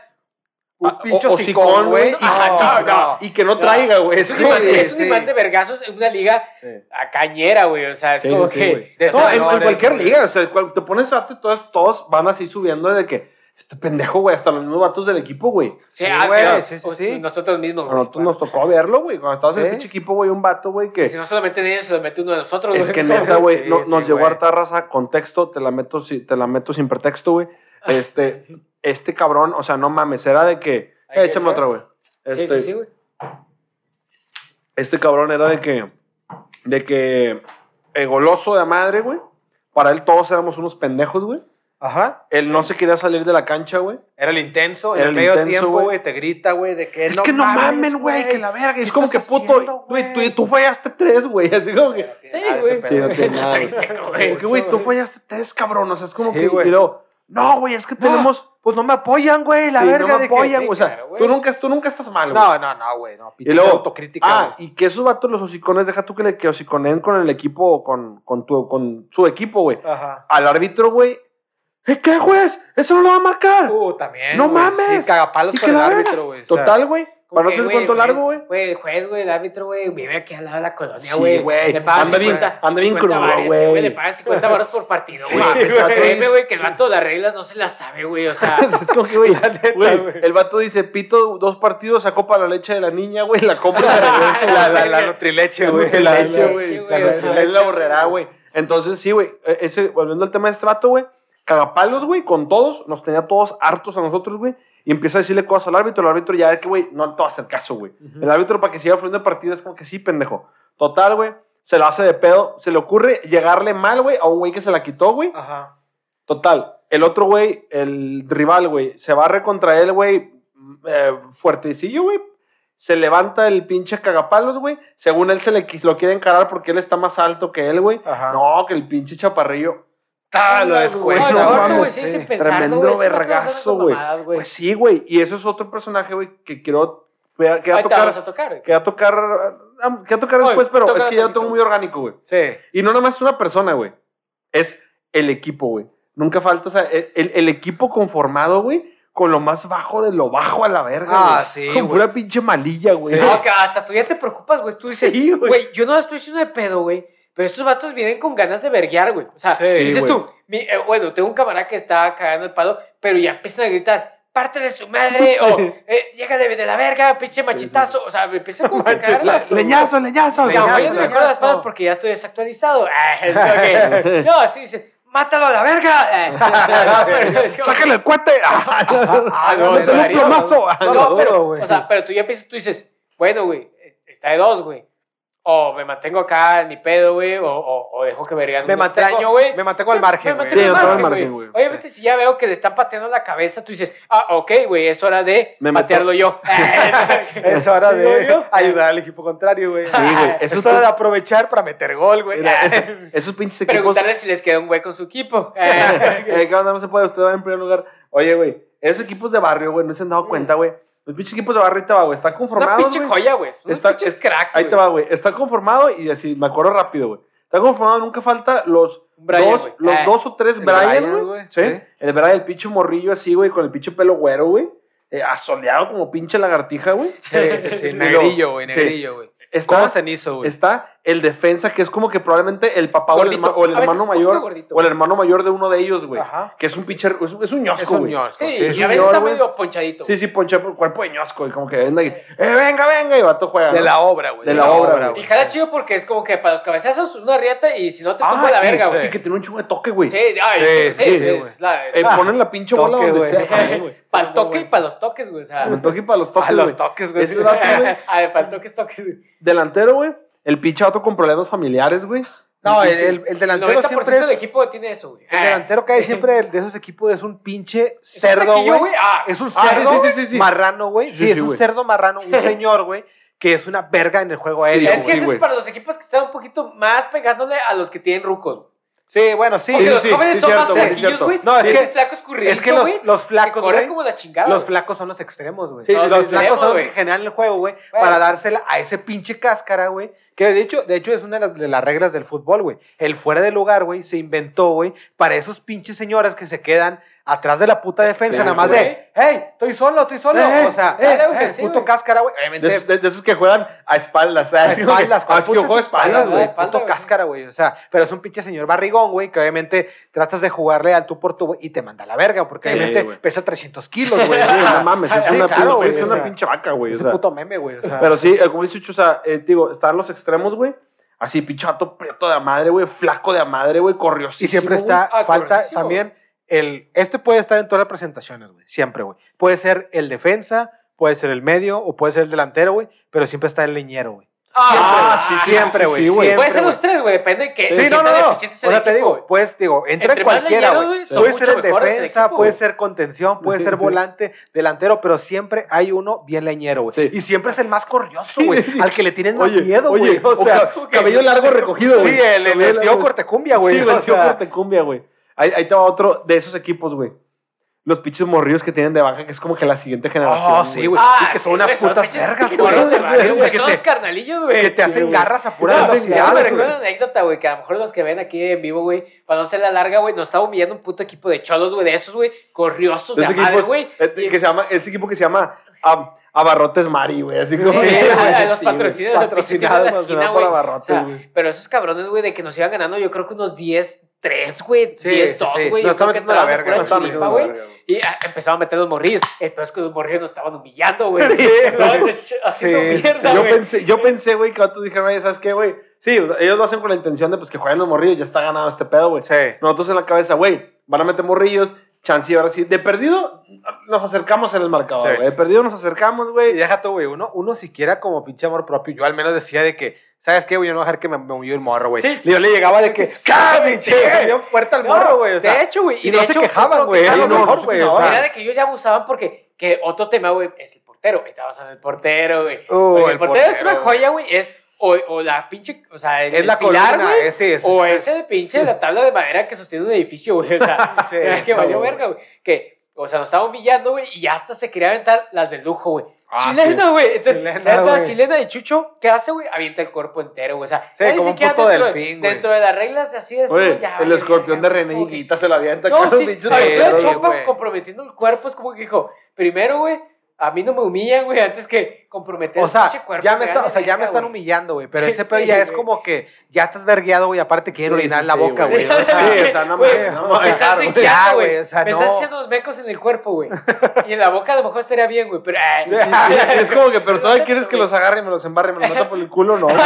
un Ah, pinche o- hocicón, hocicón, güey. y- Ah, no, no. Y que no traiga, güey. Es Es un, imán, Sí, un de vergazos en una liga Sí. a cañera, güey. O sea, es como que. de No, en, cualquier liga, o sea, te pones rato y todos, todos van así subiendo de que este pendejo, güey, hasta los mismos vatos del equipo, güey. Sí, ah, güey, sí, sí, o-. Nosotros mismos, güey. nosotros nos tocó verlo, güey. Cuando estabas en el pinche equipo, güey, un vato, güey, que. Si no solamente en ellos, se los mete uno de nosotros, Es que neta, güey, nos llegó güey. harta raza con texto, te la meto, te la meto sin pretexto, güey. [LAUGHS] Este, este cabrón, o sea, no mames, era de que. Eh, échame otra, güey. Sí, Este, sí, sí, güey. este cabrón era de que. De que. eh, goloso de madre, güey. Para él todos éramos unos pendejos, güey. Ajá. Él no se quería salir de la cancha, güey. Era el intenso, Era el el medio intenso, tiempo, güey. güey, te grita, güey, de que Es que no mamen, güey, que la verga. ¿Qué Es como que puto. Güey, tú, tú fallaste tres, güey. Así como que. Sí, güey. Sí, no tiene [LAUGHS] nada, Está güey. tú fallaste tres, cabrón. O sea, es como Sí, que. Y luego, no, güey, es que No, tenemos. Pues no me apoyan, güey, la sí, verga no me de que- apoyan, güey. O sea, claro, tú, nunca, tú nunca estás mal, güey. No, no, no, güey, no. Y luego, autocrítica, ah, y que esos vatos, los hocicones, deja tú que, le, que hociconen con el equipo, con, con, tu, con su equipo, güey. Ajá. Al árbitro, güey. ¿Eh, ¿Qué, juez? Eso no lo va a marcar. Uh, también, No mames. Sí, cagapalos con que el árbitro, güey. Total, güey. Ser güey, cuento largo, güey. Güey, el juez, güey, el árbitro, güey, vive aquí al lado de la colonia, Sí, güey. güey. Le Anda bien- 50, anda bien 50 crudo, güey. Le pagan 50 baros por partido, güey. güey. Créeme, güey, que el vato las reglas no se las sabe, güey. O sea, [LAUGHS] es como que, güey, neta, güey, güey. el vato dice, pito, dos partidos, sacó para la leche de la niña, güey, la compra de La, la, güey. la nutrileche, La güey. la güey. leche, La güey, sea, nutrileche, la borrerá, güey. Entonces, sí, güey, e- ese, volviendo al tema de este vato, güey, cagapalos, güey, con todos, nos tenía todos hartos a nosotros, güey, y empieza a decirle cosas al árbitro, el árbitro ya de que, güey, no te va a hacer caso, güey. El árbitro para que siga fluyendo el partido es como que sí, pendejo. Total, güey, se lo hace de pedo, se le ocurre llegarle mal, güey, a un güey que se la quitó, güey, Ajá. Total, el otro güey, el rival, güey, se barre contra él, güey, eh, fuertecillo, güey. Se levanta el pinche cagapalos, güey. Según él se le lo quiere encarar porque él está más alto que él, güey. Ajá. No, que el pinche chaparrillo. Ah, lo No, el no güey, sí, sí. Tremendo vergazo, güey. Pues sí, güey. Y eso es otro personaje, güey, que quiero. Que va a tocar. a tocar. Que va a tocar. Que va a tocar Oye, después, pero es que ya lo tengo muy orgánico, güey. Sí. Y no nada más es una persona, güey. Es el equipo, güey. Nunca falta, o sea, el, equipo conformado, güey, con lo más bajo de lo bajo a la verga. Ah, sí, Con pura pinche malilla, güey. Sí. No, que hasta tú ya te preocupas, güey. Tú dices, güey. yo no la estoy haciendo de pedo, güey. Pero estos vatos vienen con ganas de verguear, güey. O sea, Sí, dices güey. tú, mi- eh, bueno, tengo un camarada que está cagando el palo, pero ya empiezan a gritar, parte de su madre, o eh, llégale de la verga, pinche machitazo. O sea, me empieza como a cagar la- leñazo, leñazo, leñazo, no me acuerdo las palabras porque ya estoy desactualizado. Ah. No, sí dice, mátalo a la verga. Ah, Sácale el cuete. Ah, no. No, No, lo pero, o sea, pero tú ya empiezas, tú dices, bueno, güey, está de dos, güey. O me mantengo acá, ni pedo, güey, o, o, o dejo que vergan me un mantengo, extraño, güey. me mantengo al margen, Me güey. Sí, al tengo al margen, margen, güey. güey. Obviamente, si ya veo que le están pateando la cabeza, tú dices, ah, ok, güey, es hora de Me patearlo yo. [LAUGHS] Es hora [LAUGHS] de ayudar al equipo contrario, güey. Sí, güey. [LAUGHS] Es Esos, hora de aprovechar para meter gol, güey. Mira, esos pinches equipos. Preguntarle si les queda un hueco en su equipo. Eh, ¿Qué onda? No se puede, usted va en primer lugar. Oye, güey, esos equipos de barrio, güey, no se han dado cuenta, güey. Los pinches equipos de barrio, ahí te va, güey, están Una conformados. pinche joya, güey. Está- pinches es- cracks, Ahí te va, güey. Está conformado y así, me acuerdo rápido, güey. Está conformado, nunca falta los, Brian, dos, los Ah. dos o tres Brian, güey. ¿sí? sí. El Brian, el pinche morrillo así, güey, con el pinche pelo güero, güey. Eh, asoleado como pinche lagartija, güey. Sí, sí, sí. [LAUGHS] Y Negrillo, güey, sí. negrillo, güey. Está, ¿Cómo cenizo, güey? está el defensa, que es como que probablemente el papá o el, Gordito. o hermano mayor. gordito, o el hermano mayor de uno de ellos, güey. Ajá. Que es un pinche, es, un- es un Es ñosco, un güey. ñosco, Sí, sí, es y a veces señor, está medio ponchadito. Sí, sí, ponche por cuerpo de ñosco, y como que anda ahí, eh, venga, venga, y vato juega. De ¿no? la obra, güey. De la obra, Y güey. jala chido porque es como que para los cabezazos una riata y si no te Ah, tumba la y- verga, Y güey. que tiene un chingo de toque, güey. Sí, ay, Sí, sí, sí, sí, sí, la- Eh, Ah, ponen la pinche bola donde güey. sea. Ajá, güey. [LAUGHS] Para el toque y para los toques, güey. Sea, Para el toque y para los toques, A los toques, güey. Sí. [LAUGHS] ah, para el toque es toques, güey. Delantero, güey. El pinche vato con problemas familiares, güey. No, el, el, el El delantero 90% siempre es... del equipo tiene eso, güey. El delantero que hay siempre de esos equipos es un pinche cerdo, güey. Ah, Es un Ah, sí, cerdo sí, sí, sí, sí. marrano, güey. Sí, Sí, sí, es un cerdo marrano, un [LAUGHS] señor, güey, que es una verga en el juego Sí, aéreo, es que eso es para los equipos que están un poquito más pegándole a los que tienen rucos. Sí, bueno, sí. Porque sí, los sí, jóvenes sí, son cierto, más güey, flaquillos, güey. No, es Y que- flaco Es que los, los flacos, güey, como la chingada. los flacos son los extremos, güey. Sí, los flacos son los que generan el juego, güey, para dársela a ese pinche cáscara, güey. Que de hecho, de hecho es una de las, de las reglas del fútbol, güey. El fuera de lugar, güey, se inventó, güey, para esos pinches señoras que se quedan atrás de la puta defensa, Sí, nada más güey. de, hey, estoy solo, estoy solo. Eh, o sea, eh, eh, dale, güey, eh, sí, puto güey. cáscara, güey. De, de- de esos que juegan a espaldas. a espaldas, Ah, es que juego espaldas, güey. a espaldas, Puto güey. cáscara, güey. O sea, pero es un pinche señor barrigón, güey, que obviamente tratas de jugarle al tú por tú, güey, y te manda a la verga, porque Sí, obviamente güey. pesa 300 kilos, güey. No mames, es sí, una, claro, pinche- güey, es o una sea, pinche vaca, güey. Es un puto meme, güey. O sea, Pero sí, eh, como dice Chucho, o sea, eh, digo, están los extremos, güey. Así, pinche vato prieto de madre, güey. Flaco de madre, güey. Corriosísimo. y siempre está, Ah, falta también el. Este puede estar en todas las presentaciones, güey. Siempre, güey. Puede ser el defensa, puede ser el medio o puede ser el delantero, güey. Pero siempre está el leñero, güey. Ah, sí, sí, siempre, güey. sí, siempre, Puede ser los tres, güey. Depende de qué. Sí, no, no, no. O sea te digo, pues, digo, entra en cualquiera, güey. Puede ser el defensa, equipo, puede ser contención, puede ser volante, delantero, pero siempre hay uno bien leñero, güey. Sí. Y siempre es el más corrioso, Sí, güey. sí. Al que le tienen más Oye, miedo, oye, güey. O sea, ca- cabello [LAUGHS] largo recogido, güey. sí, el, el, el tío cortecumbia, güey. Sí, o el tío Cortecumbia, güey. Ahí, ahí te va otro de esos equipos, güey. Los pinches morrillos que tienen de baja, que es como que la siguiente generación. Oh, sí, güey. Ah, y que son sí, unas güey, son putas pinches vergas, morros de güey. barrio, güey. Que Son te- los carnalillos, güey. Que te hacen güey. garras a pura velocidad. Eso me güey. recuerda una anécdota, güey, que a lo mejor los que ven aquí en vivo, güey, para no ser la larga, güey, nos estaba humillando un puto equipo de cholos, güey, de esos, güey, corriosos de Ese a madre, equipo, güey. eh, que se llama, ese equipo que se llama Am- Abarrotes Mari, güey. Así como Sí, Sí, a- los sí, patrocinios, los pinches equipos patrocinados, de la esquina, patrocinados güey. por O abarrotes, sea, güey. pero esos cabrones, güey, de que nos iban ganando, yo creo que unos 10, 3, güey, Sí, 10, sí, 2, sí. güey. Nos metiendo la verga, nos metiendo güey. Y ah, empezaban a meter los morrillos. El peor es que los morrillos nos estaban humillando, güey. Sí, [LAUGHS] estaban güey. haciendo Sí, mierda, yo güey. pensé, yo pensé, güey, que otros dijeron, oye, ¿sabes qué, güey? Sí, ellos lo hacen con la intención de pues, que jueguen los morrillos, ya está ganado este pedo, güey. Sí. Nosotros en la cabeza, güey, van a meter morrillos, chance y ahora sí. De perdido, nos acercamos en el marcador, Sí. güey. De perdido nos acercamos, Y güey. deja tú, güey, uno, uno siquiera como pinche amor propio, yo al menos decía de que, ¿sabes qué, güey? Yo no voy a dejar que me, me humille el morro, güey. Sí. Yo le llegaba de que, ¡cá, pinche! Bien fuerte al morro, güey. O sea, de hecho, güey. y de no se hecho, quejaban, otro güey, que- a lo no, mejor, no, güey, no. Era de que ellos ya abusaban porque que otro tema, güey, es el portero. Ahí Estamos en el portero, güey. Uh, el, el portero, es una joya, güey. Es o, o la pinche, o sea, el, es la el pilar, columna, güey. ese es. O es- ese de pinche la tabla de madera que sostiene un edificio, güey. O sea, [LAUGHS] Sí, [LAUGHS] que valió verga, güey. Que, o sea, nos estaba humillando, güey, y hasta se quería aventar las de lujo, güey. Ah, chilena, güey. Entonces, Chilena, la chilena de Chucho, ¿qué hace, güey? Avienta el cuerpo entero, güey. O sea, Sí, como un puto dentro de- delfín, güey. Dentro de las reglas de así de Oye, ya, el vale, escorpión de René Higuita se la avienta. no, sí, sí, sí, sí, comprometiendo el cuerpo es como que dijo, primero, güey, a mí no me humillan, güey, antes que comprometer O sea, el cuerpo. ya me, está, o sea, ya me están güey. humillando, güey. Pero [LAUGHS] ese pedo sí, ya es güey. como que ya estás vergueado, güey. Aparte quieren Sí, orinar sí, la boca, güey. güey. O sea, Sí, o sea, no Güey, mames, no o a sea, dejar, me güey. estás Ya, güey, güey. o sea, me no. estás haciendo los mecos en el cuerpo, güey. Y en la boca a lo mejor estaría bien, güey, pero... ay, Y [LAUGHS] es como que, pero todavía quieres que los agarre y me los embarre y me los meta por el culo, no. [LAUGHS]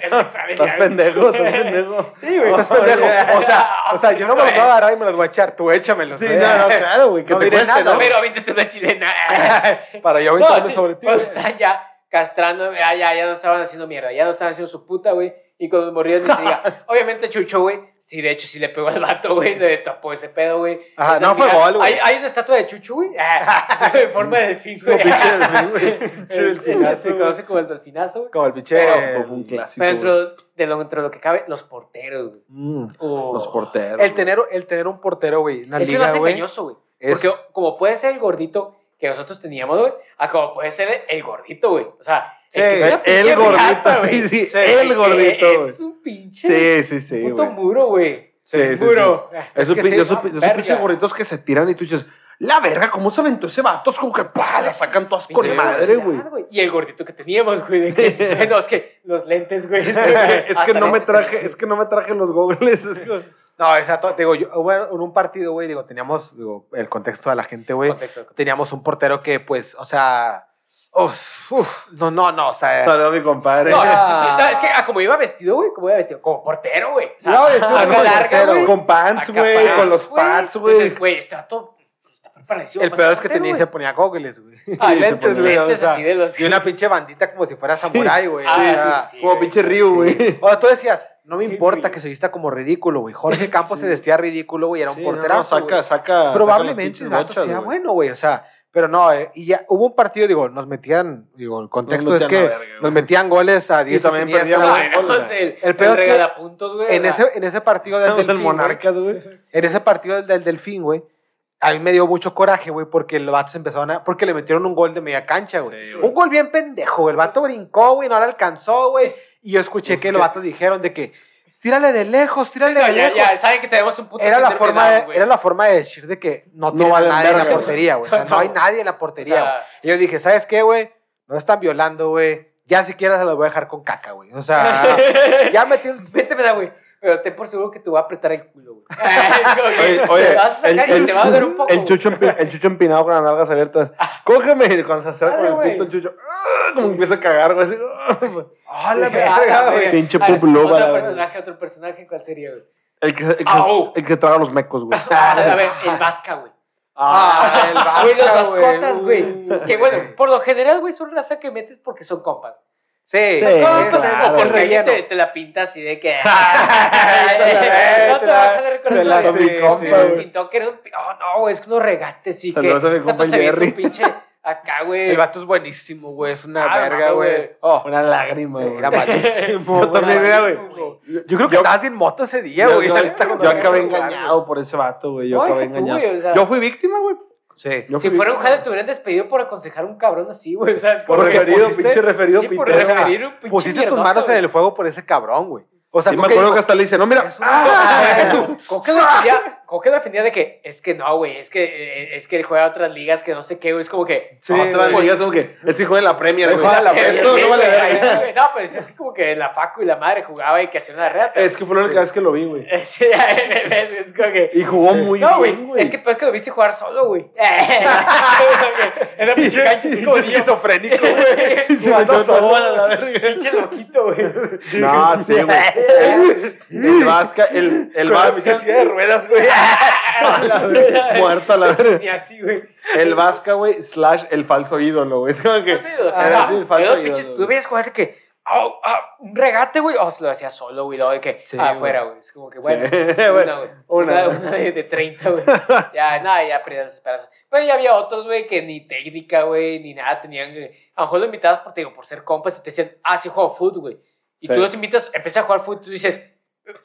Estás pendejo, estás pendejo. Sí, güey. Estás pendejo. O sea, o sea, yo no me los voy a agarrar y me los voy a echar. Tú échamelos. Sí, güey. no, no, claro, güey. Que No te cueste, ¿no? Pero avíntete una chilena. [LAUGHS] Para yo No, aventarme sí, sobre ti. Cuando están ya castrando, ya, ya, ya no estaban haciendo mierda, ya no estaban haciendo su puta, güey. Y con los morridos ni se diga. [LAUGHS] Obviamente, Chucho, güey, sí, de hecho, sí le pegó al vato, güey, le tapó ese pedo, güey. Ajá, Esa no fue gol, güey. Hay, hay una estatua de Chucho, güey. Ah, [LAUGHS] en forma de delfín, güey. Como pinche delfín, güey. Pinche Ese delfinazo, se conoce como el delfinazo, güey. Como el pinche. Pero- eh, un clásico. Pero dentro de, lo, dentro de lo que cabe, los porteros, güey. mm. Oh. Los porteros. El tener, el tener un portero, güey. Una Ese liga, más güey. engañoso, güey. Es- Porque como puede ser el gordito que nosotros teníamos, güey, a como puede ser el gordito, güey. O sea, Sí, que es una El pinche gordito, sí, sí. Sí, El gordito, Es güey. un pinche Sí, sí, sí, puto güey. muro, güey. Sí, sí, sí. muro. Esos que pin- sí, esos no, pin- esos verga. pinches gorditos que se tiran y tú dices, la verga, ¿cómo se aventó ese vato? Es como que, pa, la sacan todas con Pinche madre, güey. Y el gordito que teníamos, güey. Que, [LAUGHS] no, es que los lentes, güey. Es que, [LAUGHS] es no me traje, es que no me traje los gogles. es No, exacto. Digo, yo, bueno, en un partido, güey, digo, teníamos, digo, el contexto de la gente, güey. Teníamos un portero que, pues, o sea. Uf, uf, no, no, no, o sea. Saludos a mi compadre. [LAUGHS] No, no, [LAUGHS] es que ah, como iba vestido, güey, como iba vestido, como portero, güey. O sea, No, vestido como larga, portero, güey. con pants, güey, pants, con los güey. pads, Entonces, güey. güey, está todo El peor es que tenía, se ponía goggles, güey. [LAUGHS] Sí, Ah, lentes, güey. o sea, así de los- Y una pinche bandita como si fuera [LAUGHS] samurái, güey. Ah, o sí, sea, sí, Como güey. pinche Ryu, güey. O sea, tú decías, no me Sí, importa que se vista como ridículo, güey. Jorge [LAUGHS] Campos se vestía ridículo, güey, era un Sí, no, no, porterazo. saca, güey. saca. Probablemente saca el sea bochas, güey. bueno, güey. O sea, pero no, eh, y ya hubo un partido, digo, nos metían, digo, el contexto es metían que verga, nos metían goles a 10 también perdíamos. No, goles, el, El peor es que güey. En sea, ese, en ese partido del el Delfín, güey, Monarcas, güey. en ese partido del, del Delfín, güey, a mí me dio mucho coraje, güey, porque los vatos empezaron a... Porque le metieron un gol de media cancha, güey. Sí, un gol bien pendejo, güey. El vato brincó, güey, no le alcanzó, güey. Y yo escuché Es que que- los vatos dijeron de que, tírale de lejos, tírale no, de ya, lejos. ya, saben que tenemos un puto Era la, forma de, era la forma de decir de que no, tiene valen nadie en la portería, güey. O sea, no, [LAUGHS] No. hay nadie en la O portería, güey. sea, Y yo dije, ¿sabes qué, güey? No están violando, güey. Ya siquiera se los voy a dejar con caca, güey. O sea, [LAUGHS] ya metí un... Métemela, güey. Pero ten por seguro que te va a apretar el culo, güey. [LAUGHS] Oye, oye, te vas a sacar el, y el- te va a doler un poco. el chucho, empi- el chucho empinado con las nalgas abiertas. Cógeme y cuando se acerca con el pito el chucho. ¡ah! Como empieza a cagar, güey. así, ¡ah! ¡Ah, la Ah, verga, güey! [LAUGHS] Pinche A ver, pup loba, la Otro verdad. personaje, otro personaje, ¿cuál sería, güey? El que, el que, el que traga los mecos, güey. [LAUGHS] Ah, a ver, el Vasca, güey. Ah, el Vasca, Güey, las güey. mascotas, güey. Que bueno, por lo general, güey, son raza que metes porque son compas. Sí, Sí, el- claro. o porque relleno. [LAUGHS] [LAUGHS] te, te la pinta así de que. la- no te vas a te la- eso, sí, sí, Compa, güey. Pintó que era un. Oh, no, güey, es que unos regates, sí. Saludos que a mi compa Jerry. un pinche acá, [LAUGHS] güey. El vato es buenísimo, güey. Es una Ah, verga, no, güey. Oh, Una lágrima, güey. era malísimo. Yo también, mira, güey. Yo creo que Yo- estabas en moto ese día, güey. yo- la acabé engañado por ese vato, güey. Yo No, acabé engañado. Yo fui víctima, güey. Sí. Yo Si fuera un jale, te hubieran despedido por aconsejar a un cabrón así, güey. O sea, es Por referido, pusiste- pinche referido Sí, por pitero. referir un pinche Pusiste tus manos en el fuego por ese cabrón, güey. O sea, Sí, me ¿cómo que acuerdo que hasta le dice, no, mira. ¡ah! ¿Cómo que [LAUGHS] ¿Cómo que defendía de que es que no, güey? Es que eh, es que él juega a otras ligas que no sé qué, güey. Es como que. Sí, Otra güey. liga, como que. Es que juega en la Premier, [LAUGHS] güey. juega en la Premier, [LAUGHS] no vale. No, pues es que como que la Facu y la madre jugaba y que hacía una reata. Es que fue la única Sí. vez que lo vi, güey. [LAUGHS] Sí, es, como que. Y jugó muy No, bien, güey. güey. Es que peor que lo viste jugar solo, güey. en la pinche cancha como esquizofrénico, güey. Se metió solo, a la verga. Pinche loquito, güey. No, sí, güey. El, el Vasca, el, Vasca. de ruedas, güey. Muerto a la verga. Ni así, güey. El Vasca, güey, slash el falso ídolo, güey. [LAUGHS] Es como que. No sé, o sea, Ah, sí, el falso ídolo, pinches, tú veías jugar que, ah, ah, un regate, güey, o se lo hacía solo, güey, luego de que, Sí, afuera, güey. Es como que, bueno, Sí, [LAUGHS] una, güey. una. Una, una de, de 30, güey. [LAUGHS] Ya, nada, ya perdías las esperanzas. Pero ya había otros, güey, que ni técnica, güey, ni nada tenían. güey. A lo mejor lo invitabas por, te digo, por ser compas y te decían, ah, sí juego fútbol, güey. Y Sí. tú los invitas, empiezas a jugar fútbol y tú dices,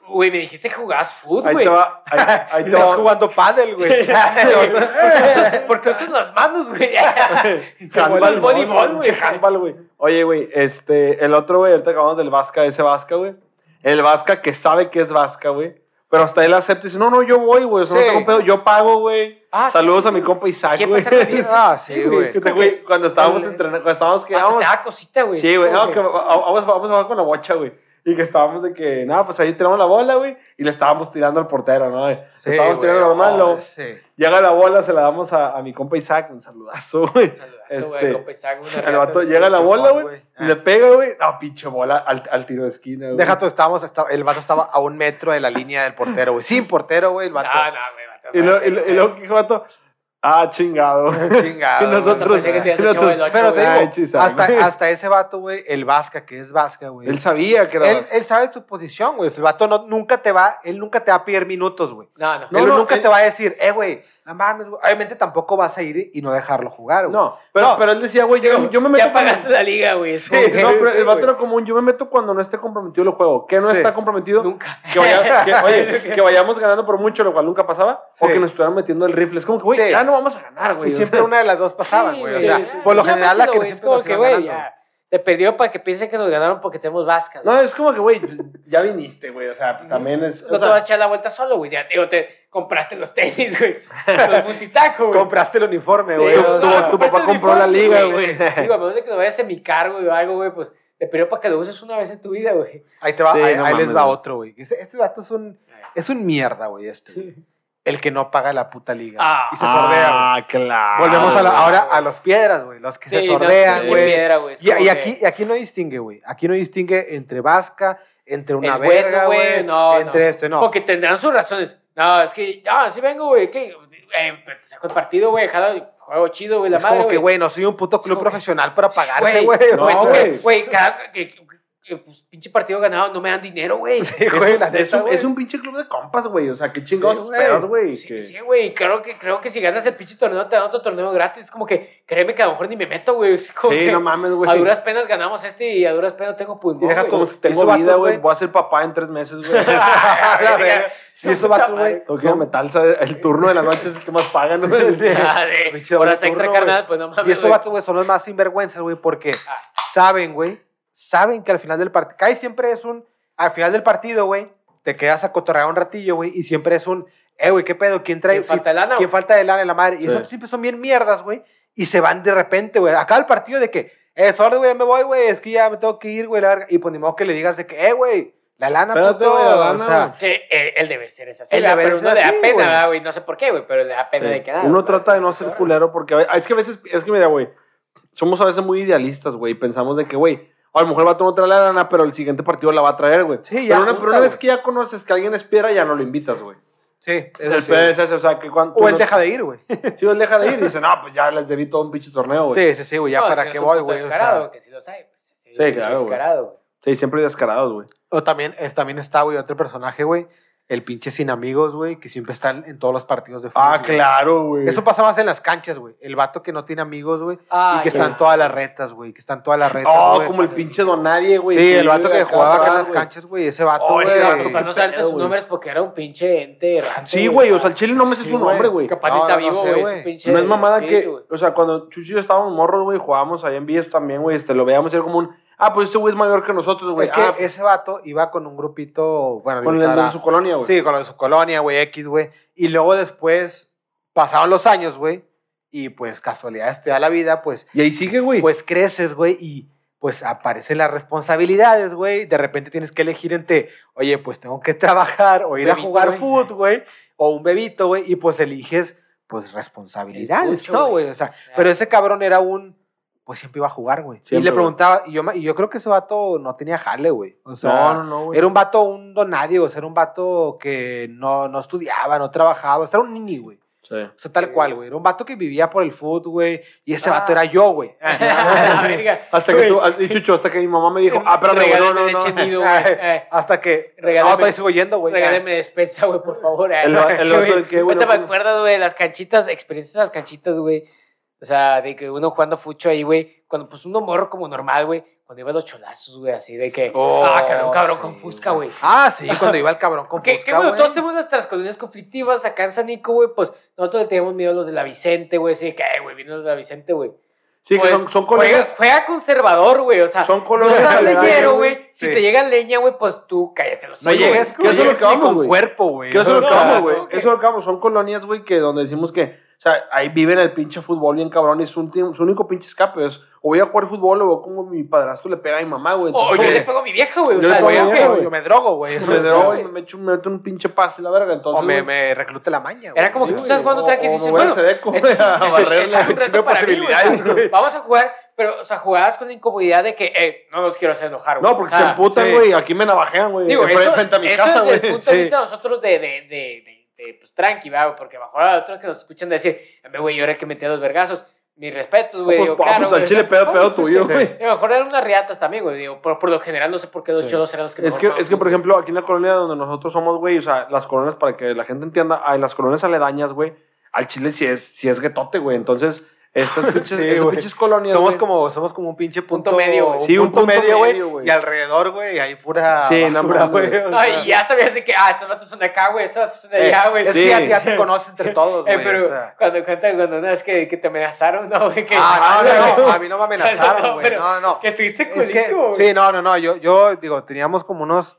güey, me dijiste que jugabas fútbol, Ahí güey. te va. Ahí, ahí te jugando pádel, güey. [LAUGHS] [LAUGHS] Porque usas las manos, güey. [LAUGHS] Handball, voleibol, güey. handball, güey. Oye, güey, este, el otro, güey, ahorita acabamos del Vasca, ese Vasca, güey. El Vasca que sabe que es Vasca, güey. Pero hasta él acepta y dice, no, no, yo voy, güey. Sí. No tengo pedo, yo pago, güey. Ah, Saludos sí, a mi compa Isaac, ¿Qué güey. Ah, sí, güey. Cuando estábamos entrenando, cuando estábamos que vamos, te da cosita, güey. sí, güey, no, vamos, vamos a jugar con la bocha, güey. Y que estábamos de que, nada, pues ahí tiramos la bola, güey, y le estábamos tirando al portero, ¿no? Sí, estábamos güey. tirando normal, Oh, luego sí. llega la bola, se la damos a, a mi compa Isaac, un saludazo, güey. Saludazo, güey, Este, compa Isaac, una El vato llega la bola, güey, güey. y le pega, güey, no, pinche bola al, al tiro de esquina, güey. Deja tú, estábamos, estaba- el vato estaba a un metro de la línea del portero, güey. Sin portero, güey, el No, vato. no, güey, vato. Y no, y lo- y luego, ¿qué dijo el vato? Ah, chingado. [LAUGHS] Chingado. Y nosotros, que te nosotros- Pero te. Ay, hasta, hasta ese vato, güey, el Vasca, que es Vasca, güey. Él sabía que era Él, él sabe su posición, güey. El vato no, nunca te va, él nunca te va a pedir minutos, güey. No, no. No, él no, nunca él- te va a decir, eh, güey, no mames, güey. Obviamente tampoco vas a ir y no dejarlo jugar, güey. No, pero, No. pero él decía, güey, yo, [LAUGHS] yo me meto Ya pagaste la liga, güey. Sí, No, pero Sí, el vato era común. Yo me meto cuando no esté comprometido el juego. ¿Qué no está comprometido? Nunca. Que, vaya- que- [LAUGHS] oye, que vayamos ganando por mucho, lo cual nunca pasaba. O que nos estuvieran metiendo el rifle. Es como que, güey, ya no vamos a ganar, güey. Y o siempre sea. una de las dos pasaban, Sí, güey. o sea, por lo general la que Es como que, güey, ya. Te perdió para que piensen que nos ganaron porque tenemos vascas. No, es como que, güey, ya viniste, güey. O sea, pues, también es. No o te sea, vas a echar la vuelta solo, güey. Ya, tío, te compraste los tenis, güey. Los multitaco, güey. Compraste el uniforme, güey. Sí, tu- o tu- papá compró la liga, güey. Digo, a menos de que lo vayas a mi cargo o algo, güey, pues te pidió para que lo uses una vez en tu vida, güey. Ahí te va, Sí, ahí, no ahí les va güey. otro, güey. Este, este vato es un, es un mierda, güey, este. [LAUGHS] El que no paga la puta liga. Ah. y se sordea, güey. Ah, claro. Volvemos a la- ahora a los piedras, güey. Los que se Sí, sordean, güey. y, y aquí, y aquí no distingue, güey. Aquí no distingue entre vasca, entre una El verga, güey, no, entre no. esto, no. Porque tendrán sus razones. No, es que, no, sí vengo, güey, que eh, saco el partido, güey, jalo, juego chido, güey, la es madre, como que, güey, no soy un puto club que- profesional para pagarte, Güey, güey. no, Güey, güey. Güey, pues, pinche partido ganado no me dan dinero, güey. [LAUGHS] Sí, güey, la Es neta, un, güey. es un pinche club de compas, güey. O sea, qué chingados Sí, güey. güey. Sí, que- sí, güey, creo que, creo que si ganas el pinche torneo te dan otro torneo gratis. Es como que, créeme que a lo mejor ni me meto, güey. Sí, que no mames, güey. a duras penas ganamos este y a duras penas tengo pulmón, Y deja güey. tú, Como si tengo vida, güey. güey. Voy a ser papá en tres meses, güey. [LAUGHS] [LAUGHS] Y esos vatos, güey. Tengo que ir a metal. El turno de la noche es el que más pagan, güey. Doble horas extra, carnal, güey. pues no mames, Y esos güey. vatos, güey, son los más sinvergüenzas, güey, porque Ah. saben, güey, saben que al final del partido, Kai siempre es un, al final del partido, güey, te quedas a cotorrear un ratillo, güey, y siempre es un, eh, güey, ¿qué pedo? ¿Quién trae? ¿Quién falta de lana, ¿Quién falta de lana en la madre? Y Sí. esos siempre son bien mierdas, güey, y se van de repente, güey. Acá el partido de que, eh, sorry, güey, ya me voy, güey, es que ya me tengo que ir, güey, la verga. Y pues ni modo que le digas de que, eh, güey, la lana, Espérate, puto, la o lana, sea, Que eh, el deber ser es así. El deber pero ser uno le da así, pena, güey. ¿verdad, güey. No sé por qué, güey, pero le da pena Sí. de quedar. Uno trata de no ser culero porque es que a veces, es que mira, güey, somos a veces muy idealistas, güey. Pensamos de que, güey, a lo mejor el vato no trae la lana, pero el siguiente partido la va a traer, güey. Sí, ya Pero una, junta, pero una vez que ya conoces que alguien es piedra, ya no lo invitas, güey. sí, eso El sí, es ese, o sea, que cuando... O él deja de ir, güey. [LAUGHS] Si él deja de ir, dice, no, pues ya les debí todo un pinche torneo, güey. Sí, sí, sí, güey, ya No, para si qué voy, güey. o sea. Descarado, que si lo sabe. Pues, sí, Sí, claro, güey. Descarado, güey. Sí, siempre descarados, güey. O también, es, también está, güey, otro personaje, güey. El pinche sin amigos, güey, que siempre está en todos los partidos de fútbol. Ah, güey. claro, güey. Eso pasa más en las canchas, güey. El vato que no tiene amigos, güey. Ah, y que ya. están todas las retas, güey. Que están todas las retas. Oh, güey. como el pinche Don Nadie, güey. Sí, el vato que jugaba acá en las canchas, güey. Ese vato, Oh, güey. ese vato, Para no saberte sus nombres porque era un pinche ente errante. Sí, güey, o sea, el chile no me sé Sí, su güey. nombre, güey. Capaz No, está no vivo, güey. No es mamada espíritu, que, o sea, cuando Chuchi y yo estábamos morros, güey, jugábamos ahí en Villas también, güey, este, lo veíamos y era como un, ah, pues ese güey es mayor que nosotros, güey. Es que ah, ese vato iba con un grupito, bueno, con el de su colonia, güey. Sí, con lo de su colonia, güey, X, güey. Y luego después pasaron los años, güey. Y pues casualidades te da la vida, pues, Y ahí sigue, güey. pues creces, güey, y pues aparecen las responsabilidades, güey. De repente tienes que elegir entre, oye, pues tengo que trabajar o ir a Bebito, jugar güey. fútbol, güey, o un bebito, güey, y pues eliges, pues responsabilidades, ¿no, güey. güey? O sea, pero ese cabrón era un, pues siempre iba a jugar, güey. Y le preguntaba, y yo, y yo creo que ese vato no tenía jale, güey. O sea, No, no, no, güey. era un vato, un don nadie, o sea, era un vato que no, no estudiaba, no trabajaba, o sea, era un nini, güey. Sí. O sea, tal cual, güey. Era un vato que vivía por el foot, güey. Y ese Ah. vato era yo, güey. [LAUGHS] [LAUGHS] Hasta que tú, y Chucho, hasta que mi mamá me dijo, [LAUGHS] ah, güey, no, no, no. nido, güey. Eh, Hasta que. Regálame- no, todavía sigo yendo, güey. Regálame despensa, güey, por favor. eh. El el de que, güey, Ahorita me acuerdo, güey, las canchitas, experiencias de las canchitas, güey. O sea, de que uno jugando fucho ahí, güey. Cuando pues uno morro como normal, güey. Cuando iba a los cholazos, güey, así de que. Oh, ah, cabrón, cabrón, sí, con Fusca, güey. Ah, sí, [LAUGHS] cuando iba el cabrón con Que, que Fusca, bueno, todos tenemos nuestras colonias conflictivas acá en San Nico, güey. Pues nosotros le teníamos miedo a los de la Vicente, güey. Así de que, "Ay, güey, vienen los de la Vicente, güey. Sí, que Pues, son, son juega, colonias. juega conservador, güey. O sea, Son no colonias seas aledañas, leyero, güey. Si te llega leña, güey, pues tú cállate los No llegues, no que eso es lo que vamos, güey. cuerpo, güey. Que eso es lo que vamos, güey. Eso es lo que vamos. Son colonias, güey, que donde decimos que, o sea, ahí viven el pinche fútbol bien cabrón y su, su único pinche escape es o voy a jugar fútbol o veo como mi padrastro le pega a mi mamá, güey. O yo le pego a mi vieja, güey. O sea, sí, vieja, Yo, güey. yo me drogo, güey. me drogo y me echo, me meto un pinche pase la verga. Entonces, O me, me reclute la maña, güey. Era como Sí, que tú estás jugando tranqui y dices, bueno, [LAUGHS] es un posibilidades. Vamos a jugar, pero, o sea, jugabas con la incomodidad de que, eh, no los quiero hacer enojar, güey. No, porque se emputan, sí. güey. Aquí me navajean, güey. Digo, eso, frente a mi eso casa, desde el punto de Sí. vista de nosotros de, de, de, de, de, pues, tranqui, ¿verdad? Porque mejor a otros que nos escuchan decir, "Hombre, güey, yo era que metía los vergazos. Mis respetos, güey. Pues claro, al güey, o chile pedo, pedo [LAUGHS] pues, tuyo, güey. A lo mejor eran unas riatas también, güey. Digo, por, por lo general no sé por qué los Sí. cholos eran los que Es que, es que, por ejemplo, aquí en la colonia donde nosotros somos, güey, o sea, las colonias, para que la gente entienda, en las colonias aledañas, güey, al Chile sí es, sí es guetote, güey. Entonces, estas [LAUGHS] pinches, Sí, esas pinches colonias, Somos como, somos como un pinche punto, Punto medio. Sí, un punto medio, güey. Y alrededor, güey, hay pura Sí, no basura, güey. o sea, Ay, ya sabías de que, ah, estos vatos son de acá, güey, estos vatos son de eh, allá, güey. Es Sí. que ya, ya te conoces entre [LAUGHS] todos, Eh, güey. pero o sea. cuando cuentan cuando una vez que, que te amenazaron, no, güey. Ah, no, no, no, [LAUGHS] a mí no me amenazaron, No, güey. No, no, no. Que estuviste Es culísimo, güey. sí, no, no, no. Yo, yo digo, teníamos como unos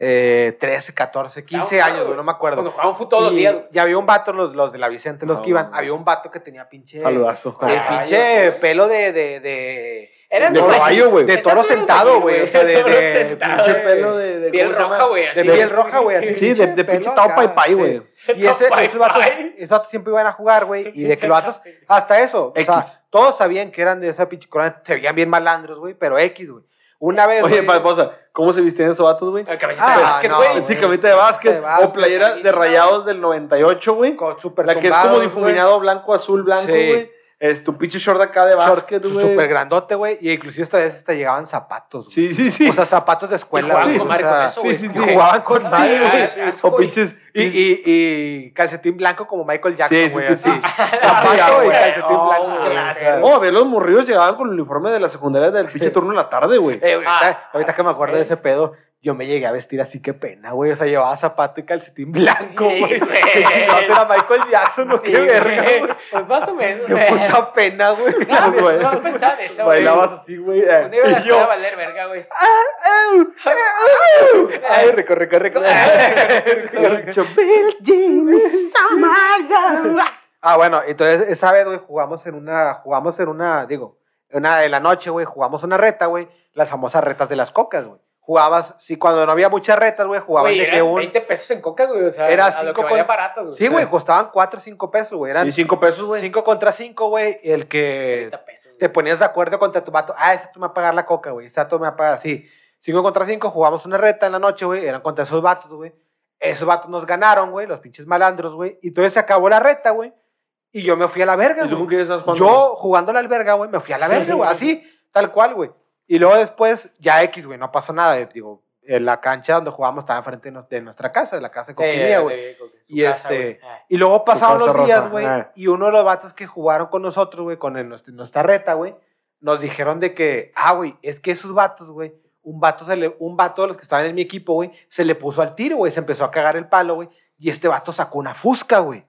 eh, 13, 14, 15 Claro, años, güey, no me acuerdo. Cuando jugaban fútbol todos los y, días, y había un vato, los, los de la Vicente, los No, que iban, había un vato que tenía pinche. Saludazo. El Ah, pinche pelo de. de, de Eran de caballo, güey. De toro sentado, güey. O sea, de. De sentado, pinche pelo de, de Piel ¿cómo se roja, güey, De piel roja, güey. Sí, de, de pinche pelo tao pai güey. Y ese, esos, vatos, esos vatos siempre iban a jugar, güey. Y de que los vatos. [LAUGHS] Hasta eso. O sea, todos sabían que eran de esa pinche corona. Se veían bien malandros, güey. Pero X, güey. Una vez. Oye, güey, pausa, ¿cómo se vestían esos vatos, güey? La camiseta Ah, de básquet, no, güey. güey. Sí, camita de básquet, De básquet, o playeras de rayados del 98, güey. Con súper La que es como difuminado blanco, azul, blanco, Sí. Es tu pinche short acá de básquet, güey. Súper grandote, güey. Y inclusive esta vez hasta llegaban zapatos. güey. Sí, sí, sí. O sea, zapatos de escuela, güey. o sea, sí, sí, y sí. Jugaban con madre, güey. sí, o pinches. Y, y, y calcetín blanco como Michael Jackson, Sí, sí, güey. sí, así. sí. Zapato Ah, y güey. calcetín Oh, blanco. claro. sea. Oh, a ver, los morrillos llegaban con el uniforme de la secundaria del pinche turno en la tarde, güey. Eh, Ah, ahorita, ahorita que me acuerdo de sí. ese pedo, yo me llegué a vestir así, qué pena, güey. O sea, llevaba zapato y calcetín blanco, güey. chingados [LAUGHS] era Michael Jackson, ¿no? Sí, qué verga, güey. Pues más o menos, Qué puta pena, güey. No, no, no pensaba en eso, güey. Bailabas así, güey. eh. Cuando iba a yo- valer verga, güey. Ay, rico, rico, rico. [LAUGHS] Ah, bueno, entonces esa vez, güey, jugamos en una, jugamos en una, digo, en una de la noche, güey, jugamos una reta, güey, las famosas retas de las cocas, güey. Jugabas, sí, cuando no había muchas retas, güey, jugaban Güey, de que un... 20 pesos en coca, güey. O sea, Era a lo cinco que con- baratas, güey. Sí, güey, costaban 4 o 5 pesos, güey. Eran Y cinco pesos, güey. 5 contra 5, güey. El que 30 pesos. te ponías de acuerdo contra tu vato. Ah, ese tú me va a pagar la coca, güey. Ese tú me va a pagar. Sí. 5 contra 5, jugamos una reta en la noche, güey. Eran contra esos vatos, güey. Esos vatos nos ganaron, güey. Los pinches malandros, güey. Y entonces se acabó la reta, güey. Y yo me fui a la verga, ¿Y tú güey. estás jugando? Yo jugando a la alberga, güey, me fui a la verga, güey. [LAUGHS] Así, tal cual, güey. Y luego después, ya X, güey, no pasó nada. eh, Digo, en la cancha donde jugábamos estaba enfrente de, nuestra casa, de la casa de Coquimía, güey. Y este- Y luego pasaron los días, güey, ah. y uno de los vatos que jugaron con nosotros, güey, con el- nuestra, nuestra reta, güey, nos dijeron de que, ah, güey, es que esos vatos, güey, un vato, se le, un vato de los que estaban en mi equipo, güey, se le puso al tiro, güey, se empezó a cagar el palo, güey, y este vato sacó una fusca, güey.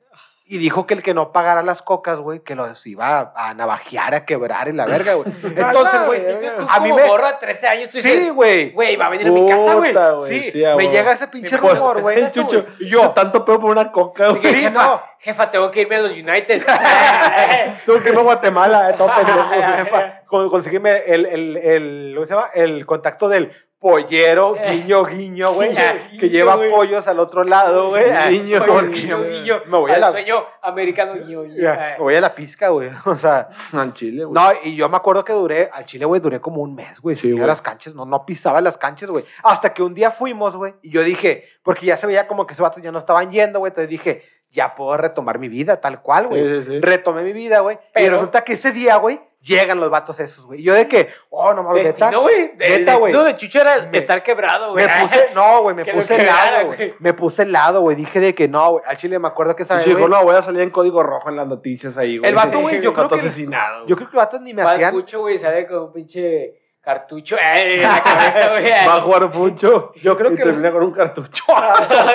Y dijo que el que no pagara las cocas, güey, que los iba a, a navajear, a quebrar en la [LAUGHS] verga, güey. Entonces, güey, a a mí me- morro de 13 años, tú sí, dices, güey. güey, va a venir a mi casa, güey. Sí, sí, a me llega ese pinche rumor, güey. es chucho. Y yo, tanto pedo por una coca, güey. Sí, jefa, no. jefa, tengo que irme a los United. [LAUGHS] Tú que no Guatemala, eh, todo pendejo. [LAUGHS] jefa, con- consígueme el, el, el, ¿cómo se llama? el contacto del pollero, guiño, guiño, güey, que lleva güey. pollos al otro lado, güey. Guiño, guiño, guiño, me voy a la- sueño americano guiño, guiño. Eh. Me voy a la pizca, güey. [LAUGHS] O sea, Al chile, güey. no, y yo me acuerdo que duré, al Chile, güey, duré como un mes, güey. Sí, a las canchas, no, no pisaba las canchas, güey. Hasta que un día fuimos, güey, y yo dije, porque ya se veía como que esos vatos ya no estaban yendo, güey. Entonces dije, ya puedo retomar mi vida, tal cual, güey. Sí, sí, sí. Retomé mi vida, güey. Y Pero- resulta que ese día, güey, llegan los vatos esos, güey. Yo de que, oh, no mames, neta. Destino, güey. El Neta, güey. destino de Chucho era Me- estar quebrado, güey. Me puse, no, güey, me [LAUGHS] lo puse helado, güey. Me puse helado, güey. Dije de que no, güey. Al chile me acuerdo que esa güey, no, voy a salir en código rojo en las noticias ahí, güey. El vato, güey, yo creo que- asesinado. Yo creo que los vatos ni me hacían. Pucho, güey, sale con un pinche cartucho eh, en la cabeza, güey. [LAUGHS] Va a jugar mucho. Yo creo y que- termina con un cartucho. [LAUGHS]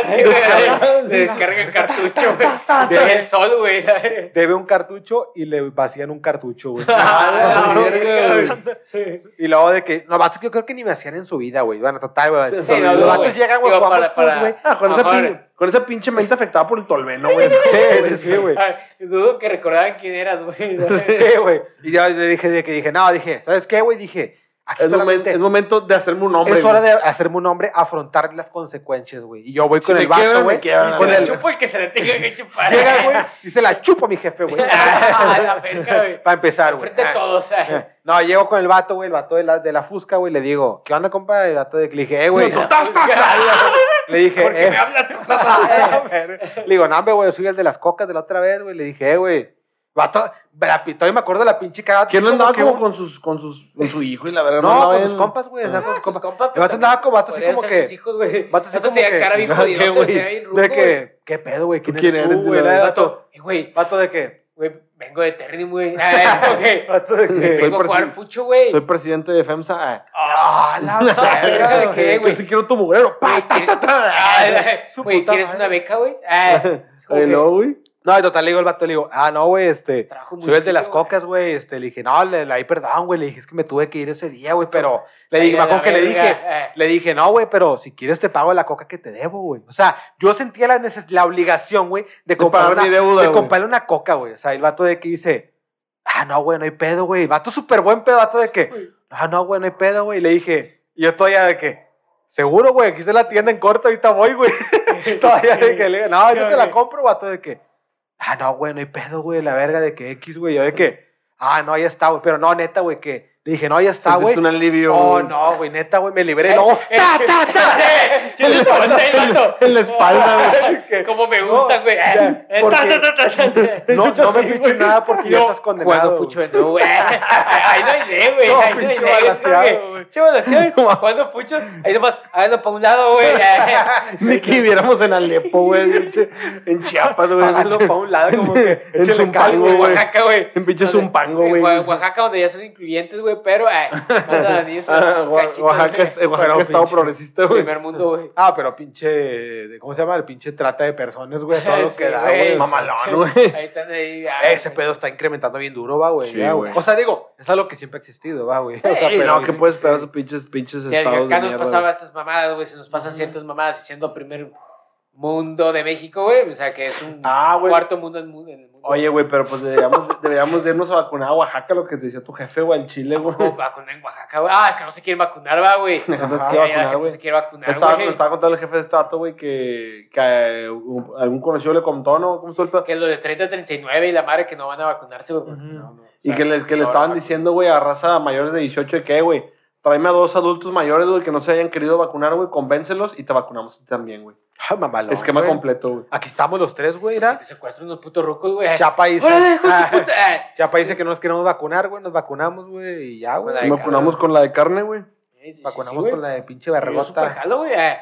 Sí, güey, [LAUGHS] Descarga. Le descarga el cartucho, güey. De el sol, güey. Debe un cartucho y le vacían un cartucho, güey. Ah, Y luego de que, no, vatos que yo creo que ni me hacían en su vida, güey. Güey. Sí, no, los vatos llegan, güey, jugamos güey. Ah, con, esa Ajá. pin- con esa pinche mente afectada por el tolveno, güey. Sí, sí, sí, güey. Dudo que recordaran quién eras, güey. Sí, güey. Y ya le dije, de que dije, no, dije, ¿sabes qué, güey? Dije, aquí Es momento, solamente es momento de hacerme un nombre. es hora güey. de hacerme un hombre, afrontar las consecuencias, güey. Y yo voy con el vato, güey. quiebran, Con Se el, la chupo el que se le tenga que chupar. llega, [LAUGHS] güey, y se la chupo a mi jefe, güey. [LAUGHS] Ah, la verga, güey. [LAUGHS] Para empezar, güey. Frente a todos, eh. Eh, No, llego con el vato, güey, el vato de la, de la Fusca, güey, le digo, ¿qué onda, compa? El vato de le dije, eh, güey. No, Le dije, ¿Por qué eh. me hablas? Le digo, no, hombre, güey, soy el de las cocas de la otra vez, güey. Le dije, eh, güey. Vato, la todavía me acuerdo de la pinche cagada. ¿Quién no andaba como con, sus, con, sus, con su hijo y la verdad? No, andaba con en- sus compas, güey. o sea, con Ah, sus compas. compas, El vato andaba como vato así como que. hijos, güey. Vato así Vato como tenía que- cara bien ¿Qué, jodido, güey? se veía bien ruco, De güey. que, ¿qué pedo, güey? ¿Quién, quién eres güey? Vato, Eh, Güey, vato de qué? güey, vengo de Terni, güey. [LAUGHS] Ah, ok. Vato de Soy qué? Vengo a fucho, güey. Soy presidente de FEMSA. Ah, Ah, la [LAUGHS] verga, ¿de güey. qué, güey? Si quiero tu mugrero. Güey, ¿quieres-. Ah, Güey, puta ¿quieres madre. una beca, güey? Ah, [LAUGHS] güey. No, y total, le digo al vato, le digo, ah, no, güey, este. Soy el de las cocas, güey. Este, le dije, no, le, ahí perdón, güey. Le dije, es que me tuve que ir ese día, güey. Pero le dije, me que le verga, dije, eh. le dije, no, güey, pero si quieres te pago la coca que te debo, güey. O sea, yo sentía la, neces- la obligación, güey, de, comprar una, de comprarle una coca, güey. O sea, el vato de que dice, ah, no, güey, no hay pedo, güey. Vato súper buen pedo, vato de que, ah, no, güey, no hay pedo, güey. Le dije, y yo todavía de que, seguro, güey, aquí está la tienda en corto, ahorita voy, güey. [LAUGHS] todavía de que le digo, no, yo te la compro, vato de que, ah, no, güey, no hay pedo, güey, la verga de que X, güey. Yo de que, ah, no, ya está, güey. Pero no, neta, güey, que dije, no, ya está, güey. Es un alivio. Oh, no, güey, neta, güey, me libré. Eh, No, eh, ta, ta, ta. [LAUGHS] Vato. [LAUGHS] En la espalda, güey. [LAUGHS] Como me No, gusta, güey. Eh, ta, ta, ta, ta, ta. No, no me güey. nada porque ya estás condenado. Cuando fucho nuevo, güey. Ahí no hay de, güey. No, Ahí no hay pinche de. balaseado. Pinche. Cuando fucho, ahí nomás, háganlo para un lado, güey. Ni que viviéramos en Alepo, güey. pinche- En Chiapas, güey. Háganlo pinche- para un lado, como que En Zumpango, güey. Oaxaca, güey. En pinche Zumpango, en güey. Oa- Oaxaca, donde ya son incluyentes, güey, pero eh, [LAUGHS] Ah, Oaxaca, es- Oaxaca estado progresista, güey. Primer mundo, güey. Ah, pero pinche, ¿cómo se llama? El pinche trata de personas, güey, todo lo [LAUGHS] Sí, que da, güey. Mamalón, [LAUGHS] güey. Ahí están ahí. ah, Ese pedo está incrementando bien duro, va, güey. Sí, ya, güey. O sea, digo, es algo que siempre ha existido, va, güey. O sea, Sí, pero no, ¿qué puedes esperar esos pinches, pinches Si estados de acá nos mierda, pasaba estas mamadas, güey, se nos pasan ciertas mamadas y siendo primer mundo de México, güey, o sea, que es un Ah, cuarto mundo en, mu- en el mundo. Oye, güey, pero pues deberíamos, [LAUGHS] deberíamos de irnos a vacunar a Oaxaca, lo que te decía tu jefe, güey, al Chile, güey. ¿Cómo vacunar en Oaxaca, güey? Ah, es que no se quieren vacunar, va, güey. [LAUGHS] La gente Ajá. se quiere vacunar, güey. quiere estaba, güey. me estaba contando el jefe de este vato, güey, que, que eh, algún conocido le contó, ¿no? ¿Cómo estuvo el pedo? Que los de 30 a 39 y la madre que no van a vacunarse, güey. porque Ujú. no, no. Y que le, que le no, estaban no, diciendo, güey, a raza mayores de 18 de que, güey, tráeme a dos adultos mayores, güey, que no se hayan querido vacunar, güey, convéncelos y te vacunamos a ti también, güey. Ah, mamalón, Esquema güey. completo, güey. Aquí estamos los tres, güey, mira. Que secuestran unos putos rucos, güey. Chapa dice, ¡Órale, hijo de ah! Eh, Chapa dice que no nos queremos vacunar, güey. Nos vacunamos, güey, y ya, güey. Con la Y de vacunamos con la de carne, güey. sí, sí, sí, Vacunamos güey. con la de pinche Yo vergota. jalo, güey. Eh,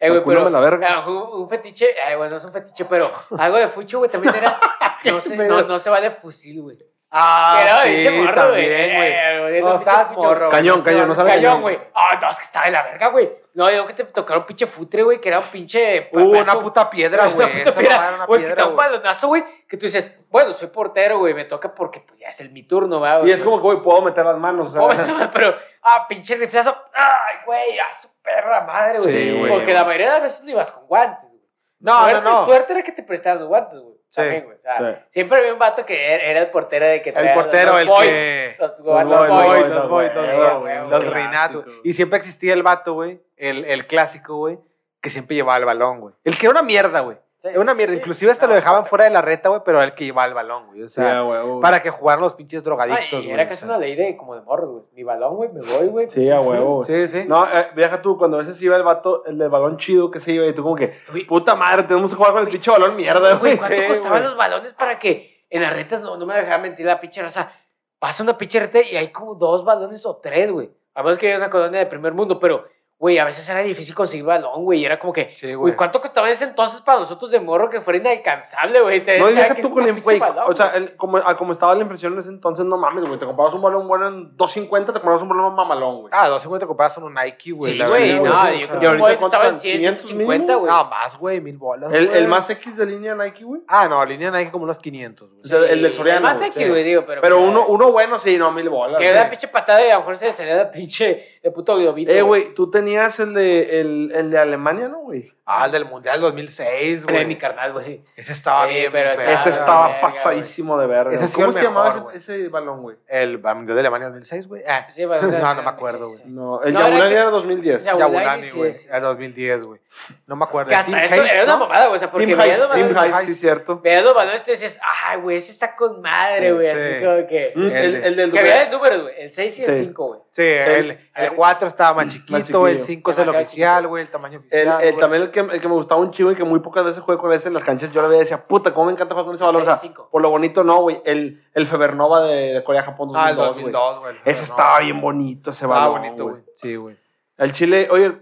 Eh, güey, pero. la verga. ah, un, un fetiche. eh, bueno, no es un fetiche, pero algo de fucho, güey, también era. [LAUGHS] No se, no, no se vale fusil, güey. Ah, Era sí, pinche morro, güey. también, güey. Eh, güey, No, estabas morro, güey. Cañón, cañón, no sabes cañón. güey. Ah, no, es que estaba de la verga, güey. No, digo que te tocaron un pinche futre, güey, que era un pinche. Uh, una puta piedra, [LAUGHS] Una güey. puta Esa piedra, mamá era una Güey, que te piedra, da un güey. balonazo, güey, que tú dices, bueno, soy portero, güey, me toca porque pues ya es el mi turno, va, Y es como que, güey, puedo meter las manos, o Oh, sea. pero, ah, pinche riflazo. Ay, güey, a su perra madre, güey. Sí, güey. Porque la mayoría de las veces no ibas con guantes, güey. No, suerte, no, no. Suerte era que te prestaran los guantes, güey. También, güey. O sea, Sí. siempre había un vato que era, era el portero de que El traía portero, los el boys, que... Los, Los los boys, los boys, los boys, los. Reinato. Y siempre existía el vato, güey, el, el clásico, güey, que siempre llevaba el balón, güey. El que era una mierda, güey. Sí, Era una mierda. sí. Inclusive hasta No, lo dejaban fuera de la reta, güey, pero era el que llevaba el balón, güey. O sea, para que jugaran los pinches drogadictos, güey. era o casi sea. una ley de como de morro, güey. Mi balón, güey, me voy, güey. Sí, a huevo. Sí, sí. No, eh, viaja tú, cuando a veces iba el vato, el del balón chido que se iba, y tú como que, Güey, puta madre, tenemos que jugar con el pinche balón Sí, mierda, güey. ¿Cuánto Sí, costaban los balones para que en las retas no, no me dejara mentir la pinche raza? Pasa una pinche reta y hay como dos balones o tres, güey. A menos que haya una colonia de primer mundo, pero, güey, a veces era difícil conseguir balón, güey. Y era como que, Sí, güey. ¿cuánto costaba en ese entonces para nosotros de morro que fuera inalcanzable, güey? Te No, deja que tú con el güey. O sea, el- como, a como estaba la impresión en ese entonces, no mames, güey. Te comprabas un balón bueno en 2.50, te comprabas un balón mamalón, güey. Ah, 250 comprabas un Nike, güey. Sí, güey, no, o yo creo ¿Y que estaba en están? 100, 500 150, mínimo? güey. No, más, güey, mil bolas. El, el más X de línea Nike, güey. Ah, no, línea Nike como unos 500, güey. O sea, el del Soriano, El más X, güey, digo, pero. Pero pues, uno, uno bueno, sí, no, mil bolas. Que la pinche patada y a lo mejor se le pinche de puto globito. Eh, güey, tú tenías el de, el, el de Alemania, ¿no, güey? Ah, el del Mundial 2006, Era de mi güey. carnal, güey. Ese estaba Eh, bien, pero verga, Ese estaba verga, pasadísimo de verga. Sí ¿Cómo el se llamaba mejor, ese, ese balón, güey? El Mundial de Alemania 2006, güey. Ah, Sí, [LAUGHS] No, no me acuerdo, güey. No, el No, era Yabulani que- era 2010. Ya- Yabulani, Yabulani, güey. sí, sí. El 2010, güey. No me acuerdo. Que hasta eso Hayes, era una ¿no? mamada, güey. O sea, porque Team los Team balones. Hayes, sí, cierto. Veías los balones y tú decías, ay, güey, ese está con madre, güey. Así Sí. como que. Mm, El, el del Que había de números, güey. El 6 y el Sí. 5, güey. Sí, el, el- el 4 estaba más chiquito, chiquillo. el 5 es el oficial, güey, el tamaño oficial. el- también el que, el que me gustaba un chivo y que muy pocas veces jugué con ese en las canchas, yo le veía y decía, puta, cómo me encanta jugar con ese balón. O sea, por lo bonito no, güey. El, el Febernova de, de Corea-Japón Ah, el 2002, güey. 2002. Ese estaba bien bonito, ese Estaba balón, bonito, güey. Sí, güey. El Chile, oye,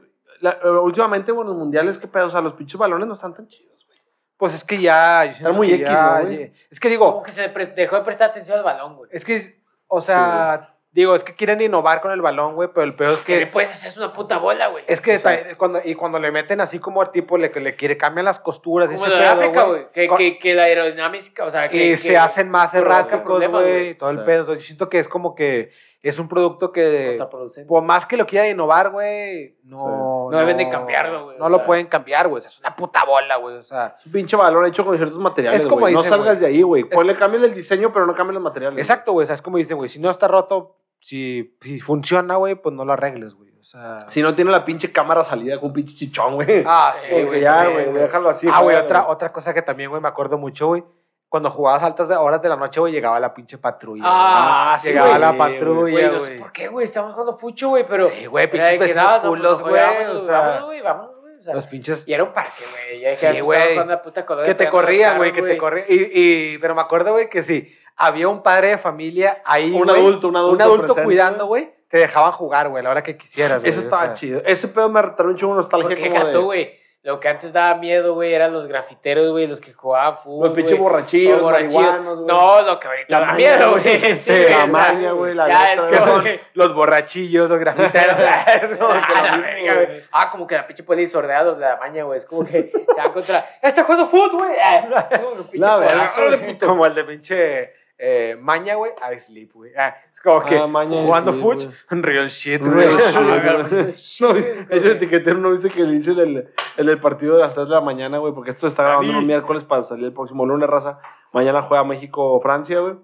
la- eh, últimamente, bueno, los mundiales, qué pedo, o sea, los pinches balones no están tan chidos, güey. Pues es que ya. yo siento muy X, ya- ¿no, güey? Es que digo, Como que se dejó de prestar atención al balón, güey. es que, o sea, digo, es que quieren innovar con el balón, güey, pero el peor es Que le que. puedes hacer es una puta bola, güey. Es que cuando, y cuando le meten así como el tipo le, que le quiere cambian las costuras, Como pedo, África, güey. Que, Con- que, que la aerodinámica, o sea, que. y que- se hacen más erráticos, güey, todo el pedo. Yo siento que es como que es un producto que, por más que lo quieran innovar, güey, no, No deben de cambiarlo, güey, No o lo sea. pueden cambiar, güey. o sea, es una puta bola, güey. O sea, Es un pinche balón hecho con ciertos materiales, Es como güey. No dicen, salgas de ahí, güey. Ponle, cambien el diseño, pero no cambien los materiales. exacto, güey. O sea, es como dicen, güey, si no está roto, si, si funciona, güey, pues no lo arregles, güey. O sea. Si no tiene la pinche cámara salida con un pinche chichón, güey. Ah, Sí, güey. ya, güey, déjalo así. Ah, güey, otra, otra cosa que también, güey, me acuerdo mucho, güey. Cuando jugabas altas horas de la noche, güey, llegaba la pinche patrulla. Ah, güey. sí, llegaba la patrulla, Güey, no sé por qué, güey. Estamos jugando fucho, güey, pero. sí, güey, pinches vecinos no, no, culos, pues, güey. O sea, vámonos, güey, vámonos. O sea, los pinches y era un parque, güey. Sí, tú güey. que te corrían, güey, que te corrían. Y, y, pero me acuerdo, güey, que sí, había un padre de familia ahí, Un adulto, un adulto. un adulto presente, cuidando, güey, te dejaban jugar, güey, a la hora que quisieras, güey. Eso o estaba sea. chido. Ese pedo me retornó un chingo nostalgia Porque como de... güey. Lo que antes daba miedo, güey, eran los grafiteros, güey, los que jugaban fútbol. Los pinches borrachillos, Los borrachillos. No, lo que ahorita da miedo, güey. Sí, la maña, güey, la Ya, es Que que son los borrachillos, los grafiteros. [LAUGHS] es como que Ah, lo la verga, güey. Ah, como que la pinche puede ir sordeados de la maña, güey. Es como que se van contra. ¡Está jugando fútbol, güey! Ah, [LAUGHS] güey. Como el de pinche eh, Maña, güey, I sleep, güey. Ah, es como que Ah, Maña, jugando güey. real [LAUGHS] shit, güey. ese etiquetero no viste que le dice el, el del partido de las 3 de la mañana, güey, porque esto se está grabando un miércoles para salir el próximo lunes, raza. Mañana juega México-Francia, güey.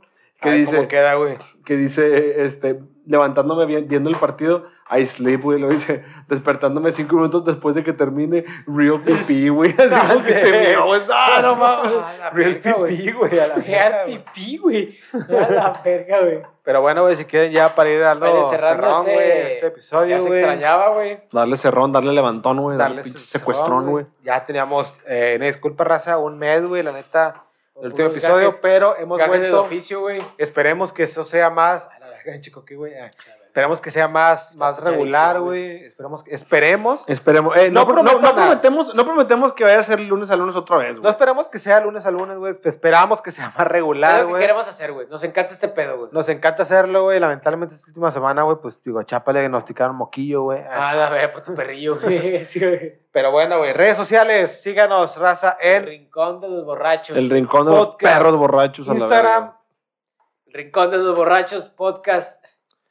Que Ay, dice, ¿Cómo queda, güey? que dice, este, levantándome vi- viendo el partido, I sleep, güey, lo dice, despertándome cinco minutos después de que termine Real [LAUGHS] PP, güey, así como que se miró, güey, no, no mames. Real pipí, güey. a la Real verga, güey. pipí, güey. A la verga, güey. Pero bueno, güey, si quieren ya para ir dando cerrón, este- güey, este Ya episodio, se güey. extrañaba, güey. Darle cerrón, darle levantón, güey, darle pinche secuestrón, güey. Ya teníamos, eh, disculpa, raza, un mes, güey, la neta, el último episodio, gajes- pero hemos vuelto. oficio, güey. Esperemos que eso sea más. A la verga, chico, ¿qué, güey? Ah, Esperemos que sea más, más regular, güey. güey. Esperemos, que- esperemos. Esperemos, eh, no, No pro- no, no prometemos, no prometemos que vaya a ser lunes a lunes otra vez, No güey. esperamos que sea lunes a lunes, güey. Esperamos que sea más Es regular, lo que güey. queremos hacer, güey. Nos encanta este pedo, güey. Nos encanta hacerlo, güey. Lamentablemente esta última semana, güey, pues digo, a Chapa le diagnosticaron moquillo, güey. Ah, la verga, por tu [LAUGHS] perrillo, güey. [LAUGHS] Sí, güey. Pero bueno, güey. Redes sociales, síganos, raza, El en rincón de los borrachos. El rincón de los Podcast. perros borrachos a la Instagram. El rincón de los borrachos podcast.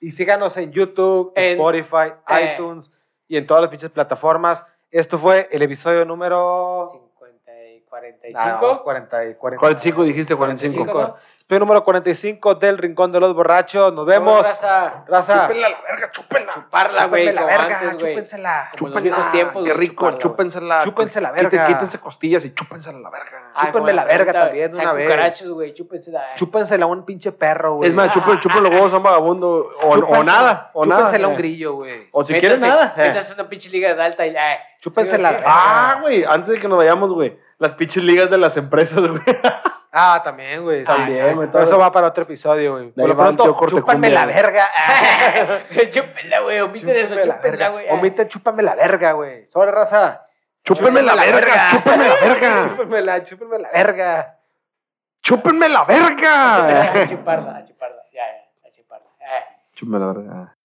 Y síganos en YouTube, En- Spotify, eh. iTunes y en todas las pinches plataformas. Esto fue el episodio número 54. 45. Ah, vamos, 40 y 40. 45 dijiste, 45. 45, ¿no? Estoy número 45 del Rincón de los Borrachos. Nos vemos. Raza. Raza. Chúpenla la verga, chúpenla. Chuparla, güey, la verga, antes, chúpensela. Como en los viejos tiempos, Qué rico, chuparla, chúpensela. Chúpense la verga. Quítense costillas y chúpensela la verga. Ah, Chúpenme la verga también una vez. cucarachos, güey, chúpensela. Chúpensela a un pinche perro, güey. Es más, [LAUGHS] chupen, chupen los huevos a un vagabundo. O, nada. O nada. Chúpensela a un eh. grillo, güey. O si quieren nada. eh. Métase una pinche liga de alta y la. Chúpensela a la verga. Ah, güey, antes de que nos vayamos, güey. Las pinches ligas de las empresas, güey. [LAUGHS] Ah, también, güey. También, güey, todo. eso va para otro episodio, güey. De Por lo pronto, chúpame la verga. [LAUGHS] [LAUGHS] chúpenla, güey, omiten eso, Chúpenme la chúpenla, verga. güey. Omite, chúpame la verga, güey. Sobre raza. Chúpenme [LAUGHS] la verga, chúpenme la verga. Chúpenme la, chúpenme la verga. Chúpenme la verga. A chuparla, a chuparla, ya, ya, a chuparla. Chúpenme la verga.